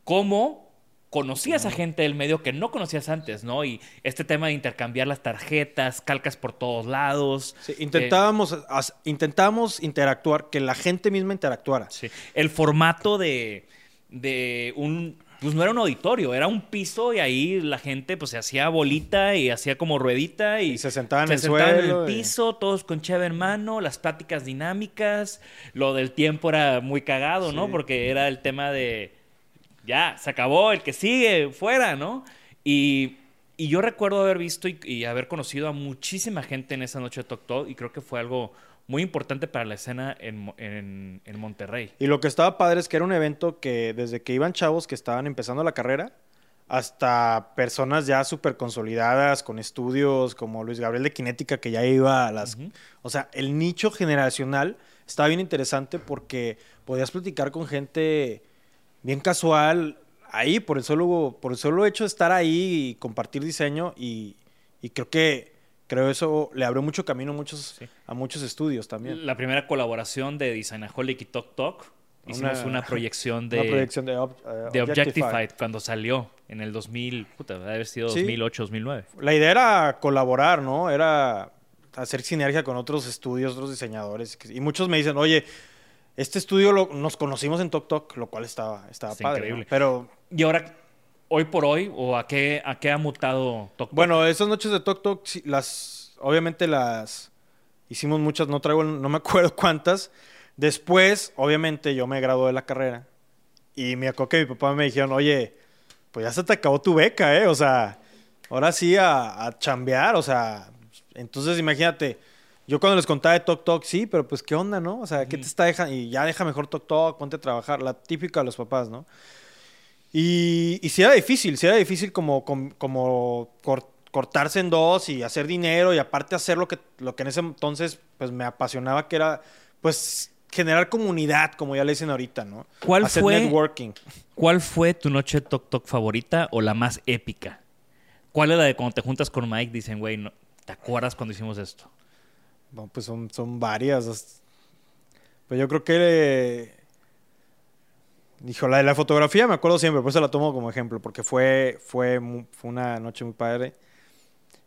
como conocías a gente del medio que no conocías antes, ¿no? Y este tema de intercambiar las tarjetas, calcas por todos lados. Sí, intentábamos, intentábamos interactuar, que la gente misma interactuara. Sí. El formato de, de un... Pues no era un auditorio, era un piso y ahí la gente pues se hacía bolita y hacía como ruedita y, y se sentaban, se en, sentaban el en el piso, todos con cheve en mano, las pláticas dinámicas, lo del tiempo era muy cagado, Sí. ¿no? Porque era el tema de ya, se acabó, el que sigue, fuera, ¿no? Y, y yo recuerdo haber visto y, y haber conocido a muchísima gente en esa noche de Talk Talk y creo que fue algo muy importante para la escena en, en- en Monterrey. Y lo que estaba padre es que era un evento que desde que iban chavos que estaban empezando la carrera hasta personas ya súper consolidadas con estudios como Luis Gabriel de Kinética que ya iba a las... O sea, el nicho generacional estaba bien interesante porque podías platicar con gente bien casual ahí por el solo, por el solo hecho de estar ahí y compartir diseño y, y creo que creo eso le abrió mucho camino a muchos, Sí. a muchos estudios también. La primera colaboración de Designaholic y Talk Talk Hicimos una, proyección de, una proyección de, ob- eh, de. Objectified cuando salió en el 2000, puta, debe haber sido Sí. 2008, 2009. La idea era colaborar, ¿no? Era hacer sinergia con otros estudios, otros diseñadores. Y muchos me dicen, oye, este estudio lo- nos conocimos en Tok Tok, lo cual estaba, estaba padre. ¿no? increíble. Pero Y ahora, hoy por hoy, o a qué, a qué ha mutado Tok Tok? bueno, esas noches de Tok Tok, las, obviamente las hicimos muchas, no traigo, no me acuerdo cuántas. Después, obviamente, yo me gradué de la carrera. Y me acuerdo que mi papá me dijeron, oye, pues ya se te acabó tu beca, ¿eh? O sea, ahora sí a, a chambear, o sea, entonces imagínate, yo cuando les contaba de Tok Tok, sí, pero pues qué onda, ¿no? O sea, ¿qué te está dejando? Y ya deja mejor Tok Tok, ponte a trabajar, la típica de los papás, ¿no? Y, y sí era difícil, sí era difícil como, com- como cor- cortarse en dos y hacer dinero y aparte hacer lo que, lo que en ese entonces pues me apasionaba que era pues generar comunidad, como ya le dicen ahorita, ¿no? ¿Cuál hacer fue- networking. ¿Cuál fue tu noche Tok Tok favorita o la más épica? ¿Cuál es la de cuando te juntas con Mike? Dicen, güey, no, ¿te acuerdas cuando hicimos esto? No, pues son, son varias. as- Pues yo creo que. Dijo, la de la fotografía me acuerdo siempre, por eso la tomo como ejemplo, porque fue, fue, fue una noche muy padre.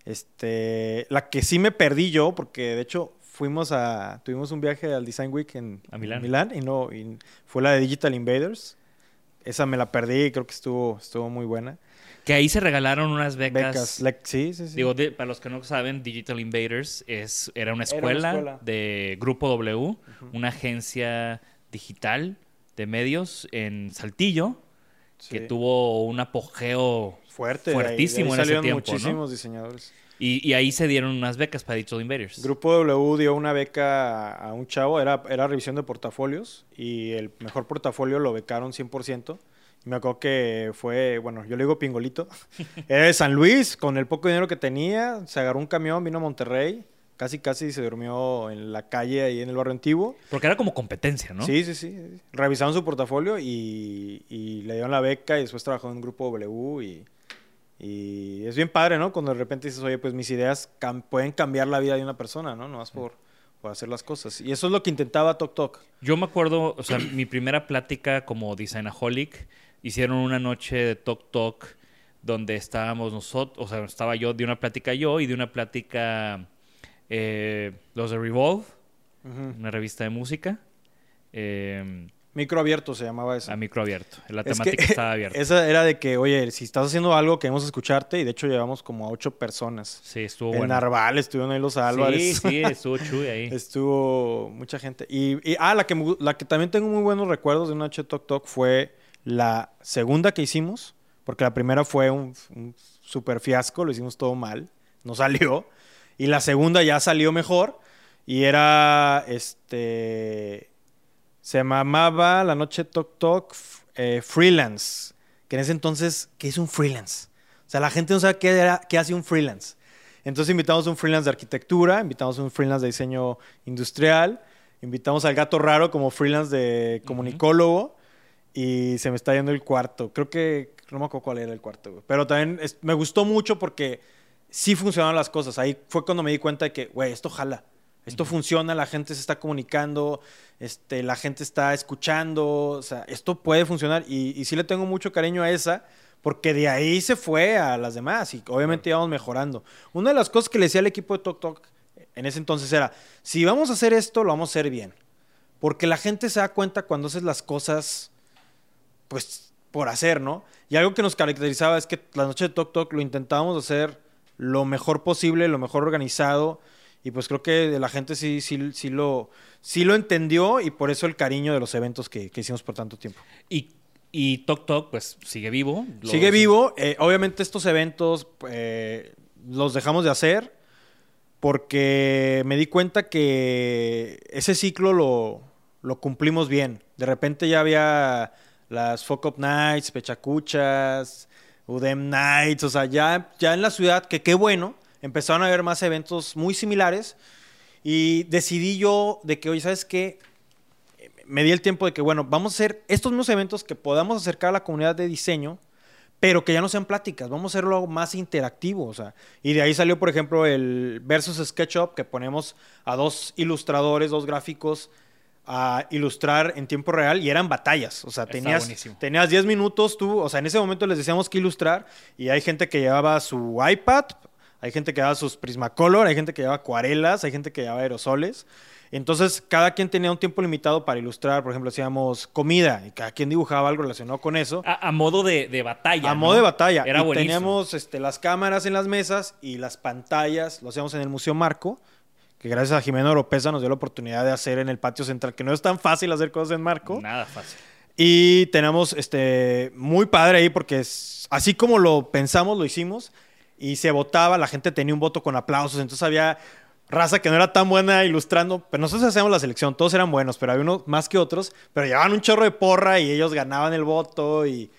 Este, la que sí me perdí yo, porque de hecho fuimos a, tuvimos un viaje al Design Week en, A Milán. en Milán y no, y fue la de Digital Invaders. Esa me la perdí y creo que estuvo, estuvo muy buena. Que ahí se regalaron unas becas. Becas, le- sí, sí, sí. Digo, de- para los que no saben, Digital Invaders es, era una Era una escuela, escuela. de Grupo W, una agencia digital de medios en Saltillo, que tuvo un apogeo fuerte. de ahí- de ahí fuertísimo en ese tiempo, ¿no? muchísimos diseñadores. Y, y ahí se dieron unas becas para Digital Invaders. Grupo W dio una beca a, un chavo, era, era revisión de portafolios y el mejor portafolio lo becaron 100%. Y me acuerdo que fue, bueno, yo le digo pingolito, era de San Luis, con el poco dinero que tenía, se agarró un camión, vino a Monterrey, casi casi se durmió en la calle ahí en el barrio antiguo. Porque era como competencia, ¿no? Sí, sí, sí. Revisaron su portafolio y, y le dieron la beca y después trabajó en Grupo W y, y es bien padre, ¿no? Cuando de repente dices, oye, pues mis ideas cam- pueden cambiar la vida de una persona, ¿no? No más por, por hacer las cosas. Y eso es lo que intentaba Tok Tok. Yo me acuerdo, o sea, mi primera plática como designaholic, hicieron una noche de Talk Talk donde estábamos nosotros, o sea, estaba yo de una plática yo y de una plática eh, los de Revolve, una revista de música, eh, Micro abierto se llamaba eso. a micro abierto. La Es temática que estaba abierta. Esa era de que, oye, si estás haciendo algo, queremos escucharte. Y de hecho llevamos como a ocho personas. Sí, estuvo en bueno. Narval, estuvieron ahí los Álvarez. Sí, sí, estuvo chuy ahí. Estuvo mucha gente. Y, y- ah, la que, la que también tengo muy buenos recuerdos de una noche Tok Tok fue la segunda que hicimos, porque la primera fue un, un super fiasco, lo hicimos todo mal, no salió. Y la segunda ya salió mejor. Y era, este, se llamaba la noche Tok Tok eh, Freelance, que en ese entonces, ¿qué es un freelance? O sea, la gente no sabe qué, era, qué hace un freelance. Entonces invitamos a un freelance de arquitectura, invitamos a un freelance de diseño industrial, invitamos al gato raro como freelance de comunicólogo y se me está yendo el cuarto. Creo que no me acuerdo cuál era el cuarto, güey. pero también es- me gustó mucho porque sí funcionaron las cosas. Ahí fue cuando me di cuenta de que, güey, esto jala. Esto funciona, la gente se está comunicando, este, la gente está escuchando, o sea, esto puede funcionar y, y sí le tengo mucho cariño a esa porque de ahí se fue a las demás y obviamente íbamos mejorando. Una de las cosas que le decía al equipo de Tok Tok en ese entonces era, si vamos a hacer esto, lo vamos a hacer bien. Porque la gente se da cuenta cuando haces las cosas, pues, por hacer, ¿no? Y algo que nos caracterizaba es que la noche de Tok Tok lo intentábamos hacer lo mejor posible, lo mejor organizado. Y pues creo que la gente sí, sí, sí, lo, sí lo entendió y por eso el cariño de los eventos que, que hicimos por tanto tiempo. Y, y Tok Tok, pues, sigue vivo. Sigue vivo. Eh, obviamente estos eventos eh, los dejamos de hacer porque me di cuenta que ese ciclo lo, lo cumplimos bien. De repente ya había las Fuck Up Nights, Pechacuchas, Udem Nights, o sea, ya, ya en la ciudad, que qué bueno, empezaron a haber más eventos muy similares y decidí yo de que, oye, ¿sabes qué? me di el tiempo de que, bueno, vamos a hacer estos mismos eventos que podamos acercar a la comunidad de diseño, pero que ya no sean pláticas, vamos a hacerlo algo más interactivo, o sea, y de ahí salió, por ejemplo, el Versus SketchUp, que ponemos a dos ilustradores, dos gráficos, a ilustrar en tiempo real y eran batallas. O sea, tenías, tenías 10 minutos tú, o sea, en ese momento les decíamos que ilustrar y hay gente que llevaba su iPad, hay gente que llevaba sus Prismacolor, hay gente que llevaba acuarelas, hay gente que llevaba aerosoles. Entonces, cada quien tenía un tiempo limitado para ilustrar. Por ejemplo, hacíamos comida y cada quien dibujaba algo relacionado con eso. A, a modo de, de batalla. A ¿no? modo de batalla. Era y buenísimo. teníamos este, las cámaras en las mesas y las pantallas. Lo hacíamos en el Museo Marco, que gracias a Jimeno Oropesa nos dio la oportunidad de hacer en el patio central, que no es tan fácil hacer cosas en Marco. Nada fácil. Y tenemos este, muy padre ahí porque es- así como lo pensamos, lo hicimos. Y se votaba, la gente tenía un voto con aplausos. Entonces había raza que no era tan buena ilustrando. Pero nosotros hacíamos la selección, todos eran buenos, pero había unos más que otros. Pero llevaban un chorro de porra y ellos ganaban el voto. Y,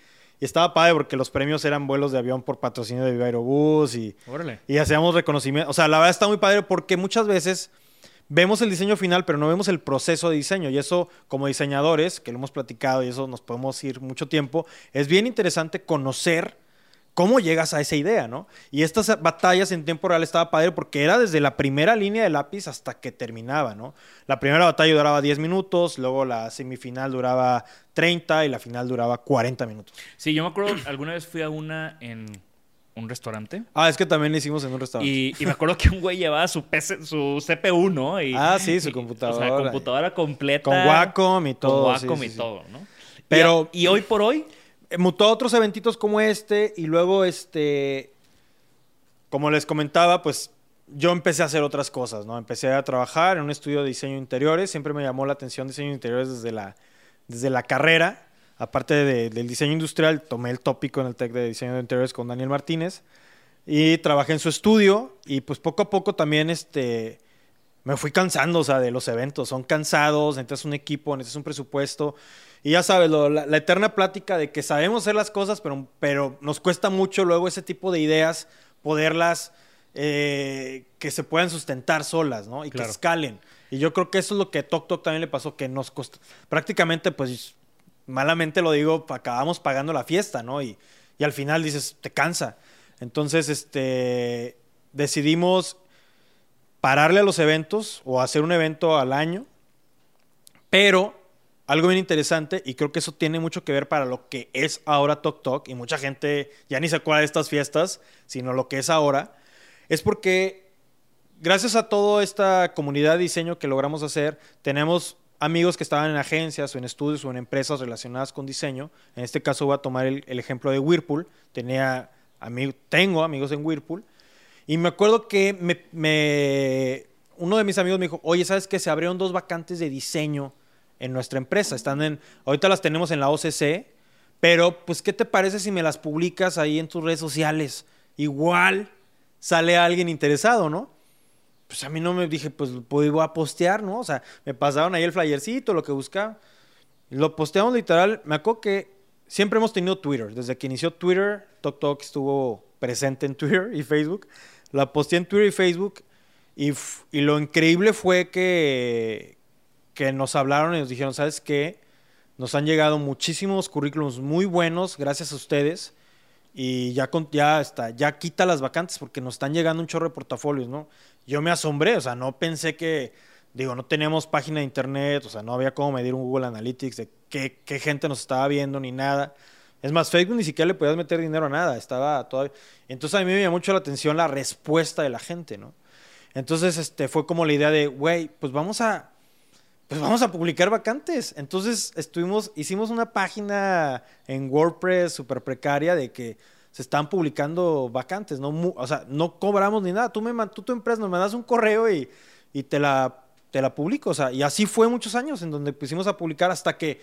y estaba padre porque los premios eran vuelos de avión por patrocinio de Viva Aerobús. Y, Órale. y hacíamos reconocimiento. O sea, la verdad está muy padre porque muchas veces vemos el diseño final, pero no vemos el proceso de diseño. Y eso, como diseñadores, que lo hemos platicado y eso nos podemos ir mucho tiempo, es bien interesante conocer cómo llegas a esa idea, ¿no? Y estas batallas en tiempo real estaba padre porque era desde la primera línea de lápiz hasta que terminaba, ¿no? La primera batalla duraba 10 minutos, luego la semifinal duraba 30 y la final duraba 40 minutos. Sí, yo me acuerdo, alguna vez fui a una en un restaurante. Ah, es que también lo hicimos en un restaurante. Y, y me acuerdo que un güey llevaba su, PC, su CPU, ¿no? Y, Ah, sí, su y- computadora. O sea, computadora completa. Con Wacom y todo, Con Wacom sí, y sí, sí. todo, ¿no? Pero- Y, hoy por hoy, mutó a otros eventitos como este y luego este como les comentaba pues yo empecé a hacer otras cosas no empecé a trabajar en un estudio de diseño interiores siempre me llamó la atención diseño interiores desde la desde la carrera aparte de- del diseño industrial tomé el tópico en el tech de diseño de interiores con Daniel Martínez y trabajé en su estudio y pues poco a poco también este me fui cansando, o sea, de los eventos. Son cansados, necesitas un equipo, necesitas un presupuesto. Y ya sabes, lo- la, la eterna plática de que sabemos hacer las cosas, pero, pero nos cuesta mucho luego ese tipo de ideas poderlas, eh, que se puedan sustentar solas, ¿no? Y Claro. que escalen. Y yo creo que eso es lo que a Tok Tok también le pasó, que nos costó, prácticamente, pues, malamente lo digo, acabamos pagando la fiesta, ¿no? Y, y al final dices, te cansa. Entonces, este, decidimos pararle a los eventos o hacer un evento al año. Pero algo bien interesante, y creo que eso tiene mucho que ver para lo que es ahora Tok Tok, y mucha gente ya ni se acuerda de estas fiestas, sino lo que es ahora, es porque gracias a toda esta comunidad de diseño que logramos hacer, tenemos amigos que estaban en agencias o en estudios o en empresas relacionadas con diseño. En este caso voy a tomar el, ejemplo de Whirlpool. Tenía ami- tengo amigos en Whirlpool. Y me acuerdo que me, me- uno de mis amigos me dijo, oye, ¿sabes qué? Se abrieron dos vacantes de diseño en nuestra empresa. Están en, ahorita las tenemos en la OCC, pero pues, ¿qué te parece si me las publicas ahí en tus redes sociales? Igual sale alguien interesado, ¿no? Pues a mí no me dije, pues voy a postear, ¿no? O sea, me pasaron ahí el flyercito, lo que buscaba. Lo posteamos literal. Me acuerdo que siempre hemos tenido Twitter. Desde que inició Twitter, Tok Tok estuvo presente en Twitter y Facebook. La posteé en Twitter y Facebook. Y, y lo increíble fue que, que nos hablaron y nos dijeron, ¿sabes qué? Nos han llegado muchísimos currículums muy buenos gracias a ustedes. Y ya, ya, está, ya quita las vacantes porque nos están llegando un chorro de portafolios, ¿no? Yo me asombré, o sea, no pensé que, digo, no teníamos página de internet, o sea, no había cómo medir un Google Analytics de qué, qué gente nos estaba viendo ni nada. Es más, Facebook ni siquiera le podías meter dinero a nada, estaba todavía... Entonces a mí me llamó mucho la atención la respuesta de la gente, ¿no? Entonces este, fue como la idea de, güey, pues vamos a, pues vamos a publicar vacantes. Entonces estuvimos, hicimos una página en WordPress súper precaria de que se están publicando vacantes, no, o sea, no cobramos ni nada. Tú, me, tú tu empresa nos mandas un correo y, y te, la, te la publico. O sea, y así fue muchos años en donde pusimos a publicar hasta que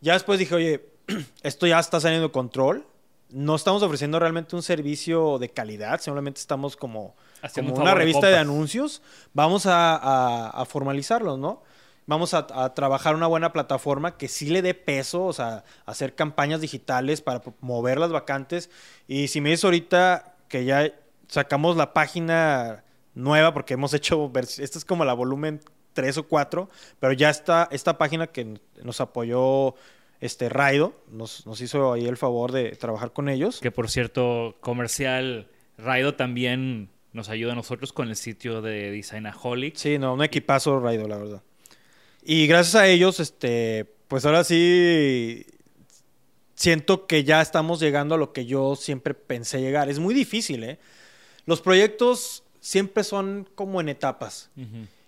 ya después dije, oye, esto ya está saliendo de control. No estamos ofreciendo realmente un servicio de calidad, simplemente estamos como, como un una de revista de, anuncios. Vamos a, a, a formalizarlos, ¿no? Vamos a, a trabajar una buena plataforma que sí le dé peso, o sea, hacer campañas digitales para mover las vacantes. Y si me dices ahorita que ya sacamos la página nueva, porque hemos hecho, esta es como la volumen 3 o 4, pero ya está esta página que nos apoyó este Raido, nos, nos hizo ahí el favor de trabajar con ellos. que por cierto, comercial, Raido también nos ayuda a nosotros con el sitio de Designaholic. Sí, no, un equipazo Raido, la verdad. Y gracias a ellos, este, pues ahora sí siento que ya estamos llegando a lo que yo siempre pensé llegar. Es muy difícil, ¿eh? Los proyectos siempre son como en etapas.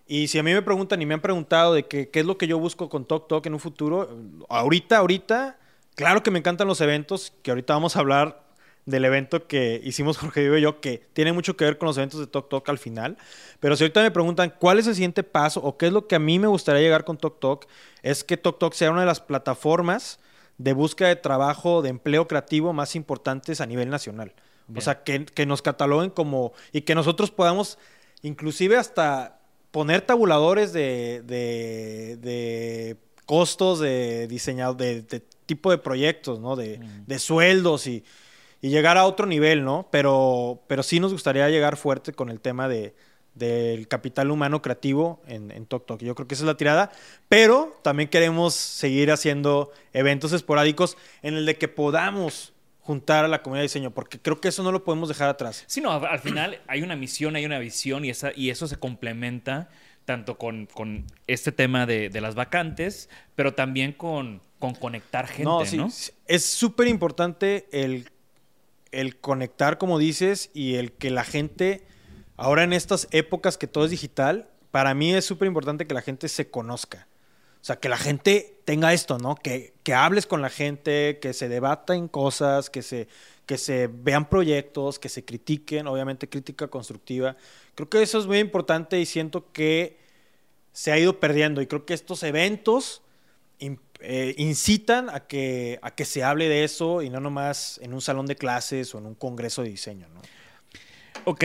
Y si a mí me preguntan y me han preguntado de qué es lo que yo busco con Tok Tok en un futuro, ahorita, ahorita, claro que me encantan los eventos, que ahorita vamos a hablar del evento que hicimos Jorge Diego y yo, que tiene mucho que ver con los eventos de Tok Tok al final. Pero si ahorita me preguntan cuál es el siguiente paso o qué es lo que a mí me gustaría llegar con Tok Tok, es que Tok Tok sea una de las plataformas de búsqueda de trabajo, de empleo creativo más importantes a nivel nacional. O sea, que, nos cataloguen como... y que nosotros podamos inclusive hasta poner tabuladores de, de, costos de diseñado, de, tipo de proyectos, ¿no? De, de sueldos y, y, llegar a otro nivel, ¿no? Pero, pero sí nos gustaría llegar fuerte con el tema de, del capital humano creativo en, en Tok Tok. Yo creo que esa es la tirada, pero también queremos seguir haciendo eventos esporádicos en el de que podamos juntar a la comunidad de diseño, porque creo que eso no lo podemos dejar atrás. Sí, no, al final hay una misión, hay una visión y, esa, y eso se complementa tanto con, con este tema de, de, las vacantes, pero también con, con conectar gente, ¿no? Sí, Es súper importante el, el conectar, como dices, y el que la gente Ahora en estas épocas que todo es digital, para mí es súper importante que la gente se conozca. O sea, que la gente tenga esto, ¿no? Que, que hables con la gente, que se debata en cosas, que se, que se vean proyectos, que se critiquen, obviamente crítica constructiva. Creo que eso es muy importante y siento que se ha ido perdiendo. Y creo que estos eventos eh, incitan a que, a que se hable de eso y no nomás en un salón de clases o en un congreso de diseño, ¿no? Ok,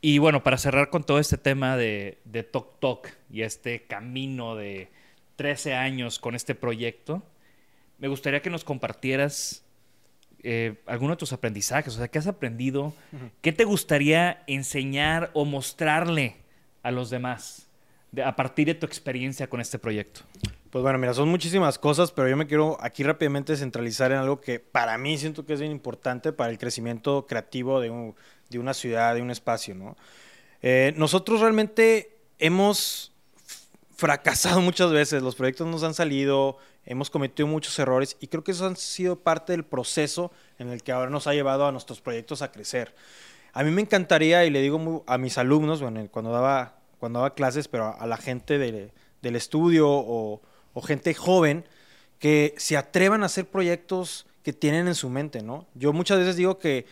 y bueno, para cerrar con todo este tema de, de Tok Tok y este camino de 13 años con este proyecto, me gustaría que nos compartieras eh, algunos de tus aprendizajes, o sea, ¿qué has aprendido? ¿Qué te gustaría enseñar o mostrarle a los demás a partir de tu experiencia con este proyecto? Pues bueno, mira, son muchísimas cosas, pero yo me quiero aquí rápidamente centralizar en algo que para mí siento que es bien importante para el crecimiento creativo de un, de una ciudad, de un espacio, ¿no? Eh, nosotros realmente hemos fracasado muchas veces, los proyectos nos han salido, hemos cometido muchos errores y creo que eso han sido parte del proceso en el que ahora nos ha llevado a nuestros proyectos a crecer. A mí me encantaría, y le digo a mis alumnos, bueno, cuando daba, cuando daba clases, pero a la gente del estudio o, o, gente joven, que se atrevan a hacer proyectos que tienen en su mente, ¿no? Yo muchas veces digo que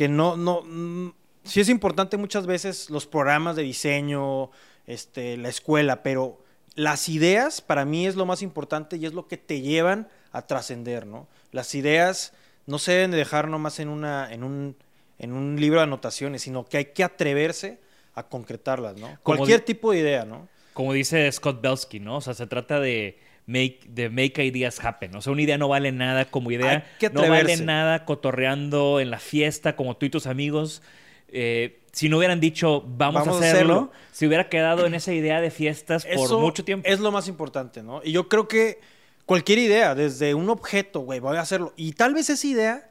que no, no, mm, sí es importante muchas veces los programas de diseño, este, la escuela, pero las ideas para mí es lo más importante y es lo que te llevan a trascender, ¿no? Las ideas no se deben de dejar nomás en, una, en, un, en un libro de anotaciones, sino que hay que atreverse a concretarlas, ¿no? Cualquier tipo de idea, ¿no? Como dice Scott Belsky, ¿no? O sea, se trata de make, de make ideas happen. O sea, una idea no vale nada como idea. no vale nada cotorreando en la fiesta como tú y tus amigos. Eh, si no hubieran dicho vamos, a, hacerlo, si hubiera quedado en esa idea de fiestas por mucho tiempo. Es lo más importante, ¿no? Y yo creo que cualquier idea, desde un objeto, güey, voy a hacerlo. Y tal vez esa idea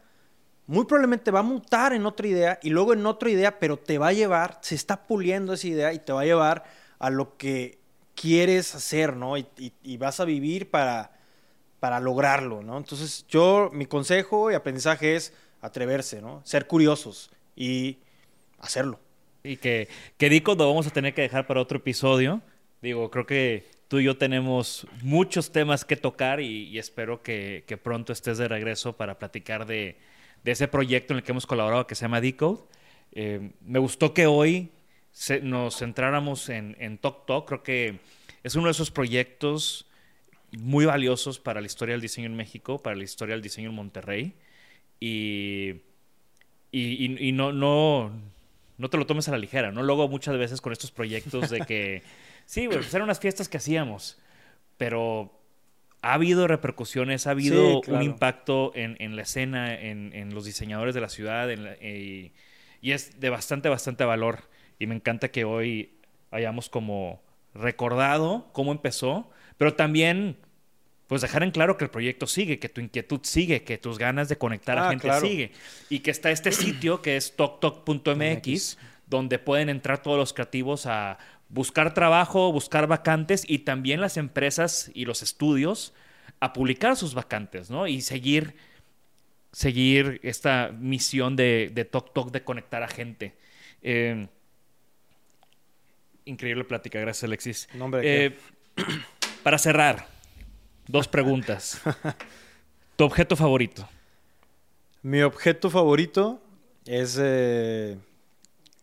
muy probablemente va a mutar en otra idea y luego en otra idea, pero te va a llevar, se está puliendo esa idea y te va a llevar a lo que quieres hacer, ¿no? Y, vas a vivir para, para lograrlo, ¿no? Entonces, yo, mi consejo y aprendizaje es atreverse, ¿no? Ser curiosos y hacerlo. Y que, que lo vamos a tener que dejar para otro episodio. Digo, creo que tú y yo tenemos muchos temas que tocar y, espero que, pronto estés de regreso para platicar de, ese proyecto en el que hemos colaborado que se llama Decode. Eh, me gustó que hoy nos centráramos en, en Tok Tok. Creo que es uno de esos proyectos muy valiosos para la historia del diseño en México, para la historia del diseño en Monterrey. Y, y, no, no, no te lo tomes a la ligera, ¿no? Luego muchas veces con estos proyectos de que, sí, pues eran unas fiestas que hacíamos, pero ha habido repercusiones, ha habido un impacto en, la escena, en, los diseñadores de la ciudad, y es de bastante, bastante valor. Y me encanta que hoy hayamos como recordado cómo empezó, pero también pues dejar en claro que el proyecto sigue, que tu inquietud sigue, que tus ganas de conectar a ah, gente sigue. Y que está este sitio que es toktok.mx, donde pueden entrar todos los creativos a buscar trabajo, buscar vacantes y también las empresas y los estudios a publicar sus vacantes, ¿no? Y seguir, seguir esta misión de, de de conectar a gente. Eh, increíble plática, gracias Alexis. No, hombre, ¿de Eh, para cerrar, dos preguntas. ¿Tu objeto favorito? Mi objeto favorito es eh,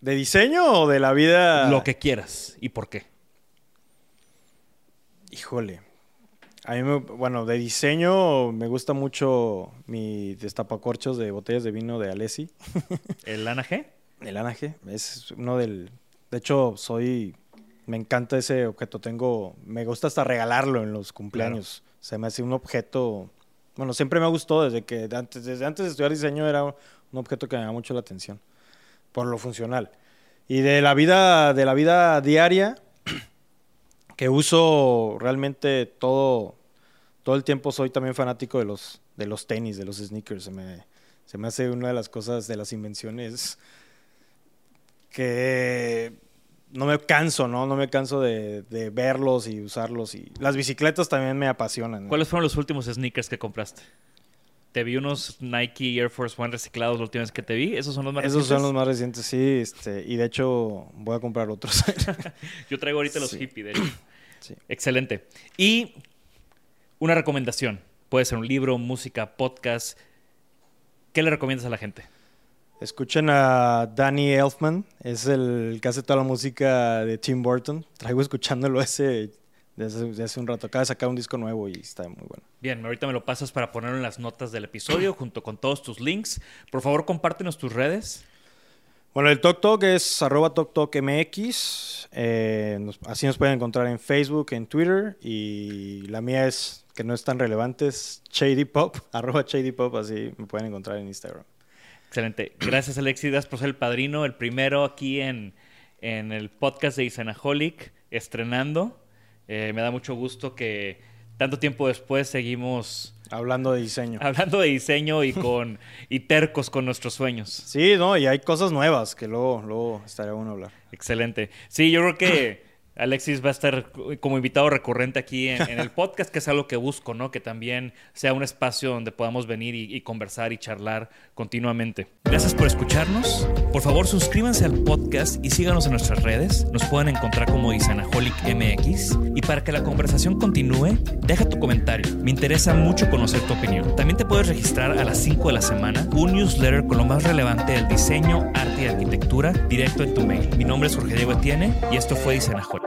de diseño o de la vida. Lo que quieras y por qué. Híjole. A mí, me- bueno, de diseño me gusta mucho mi destapacorchos de botellas de vino de Alessi. ¿El Ana G? El Anaje es uno del. De hecho, soy. Me encanta ese objeto. Tengo. Me gusta hasta regalarlo en los cumpleaños. Se me hace un objeto. Bueno, siempre me gustado desde que antes, desde antes de estudiar diseño era un objeto que me da mucho la atención. Por lo funcional. Y de la vida, de la vida diaria, que uso realmente todo, todo el tiempo, soy también fanático de los, de los tenis, de los sneakers. Se me, se me hace una de las cosas, de las invenciones que no me canso, ¿no? No me canso de, de verlos y usarlos. Y las bicicletas también me apasionan. ¿no? ¿Cuáles fueron los últimos sneakers que compraste? Te vi unos Nike Air Force One reciclados la última vez que te vi. ¿Esos son los más Esos son recientes? los más recientes, sí. Este, y de hecho voy a comprar otros. Yo traigo ahorita los Sí. hippie, de hecho. Sí. Excelente. Y una recomendación. Puede ser un libro, música, podcast. ¿Qué le recomiendas a la gente? Escuchen a Danny Elfman, es el que hace toda la música de Tim Burton. Traigo escuchándolo ese desde, desde hace un rato. Acaba de sacar un disco nuevo y está muy bueno. Bien, ahorita me lo pasas para ponerlo en las notas del episodio junto con todos tus links. Por favor, compártenos tus redes. Bueno, el Tok Tok es arroba TokTokMX. Eh, nos- así nos pueden encontrar en Facebook, en Twitter. Y la mía es, que no es tan relevante, es Shady Pop, arroba Shady Pop. Así me pueden encontrar en Instagram. Excelente. Gracias, Alexis. Gracias por ser el padrino, el primero aquí en, en el podcast de Isanaholic, estrenando. Eh, me da mucho gusto que tanto tiempo después seguimos Hablando de diseño. hablando de diseño y con y tercos con nuestros sueños. Sí, no, y hay cosas nuevas que luego, luego estaría bueno hablar. Excelente. Sí, yo creo que Alexis va a estar como invitado recurrente aquí en, el podcast, que es algo que busco, ¿no? Que también sea un espacio donde podamos venir y, y conversar y charlar continuamente. Gracias por escucharnos. Por favor, suscríbanse al podcast y síganos en nuestras redes. Nos pueden encontrar como Isanaholic MX. Y para que la conversación continúe, deja tu comentario. Me interesa mucho conocer tu opinión. También te puedes registrar a las 5 de la semana un newsletter con lo más relevante del diseño, arte y arquitectura directo en tu mail. Mi nombre es Jorge Diego Etienne y esto fue Isanaholic.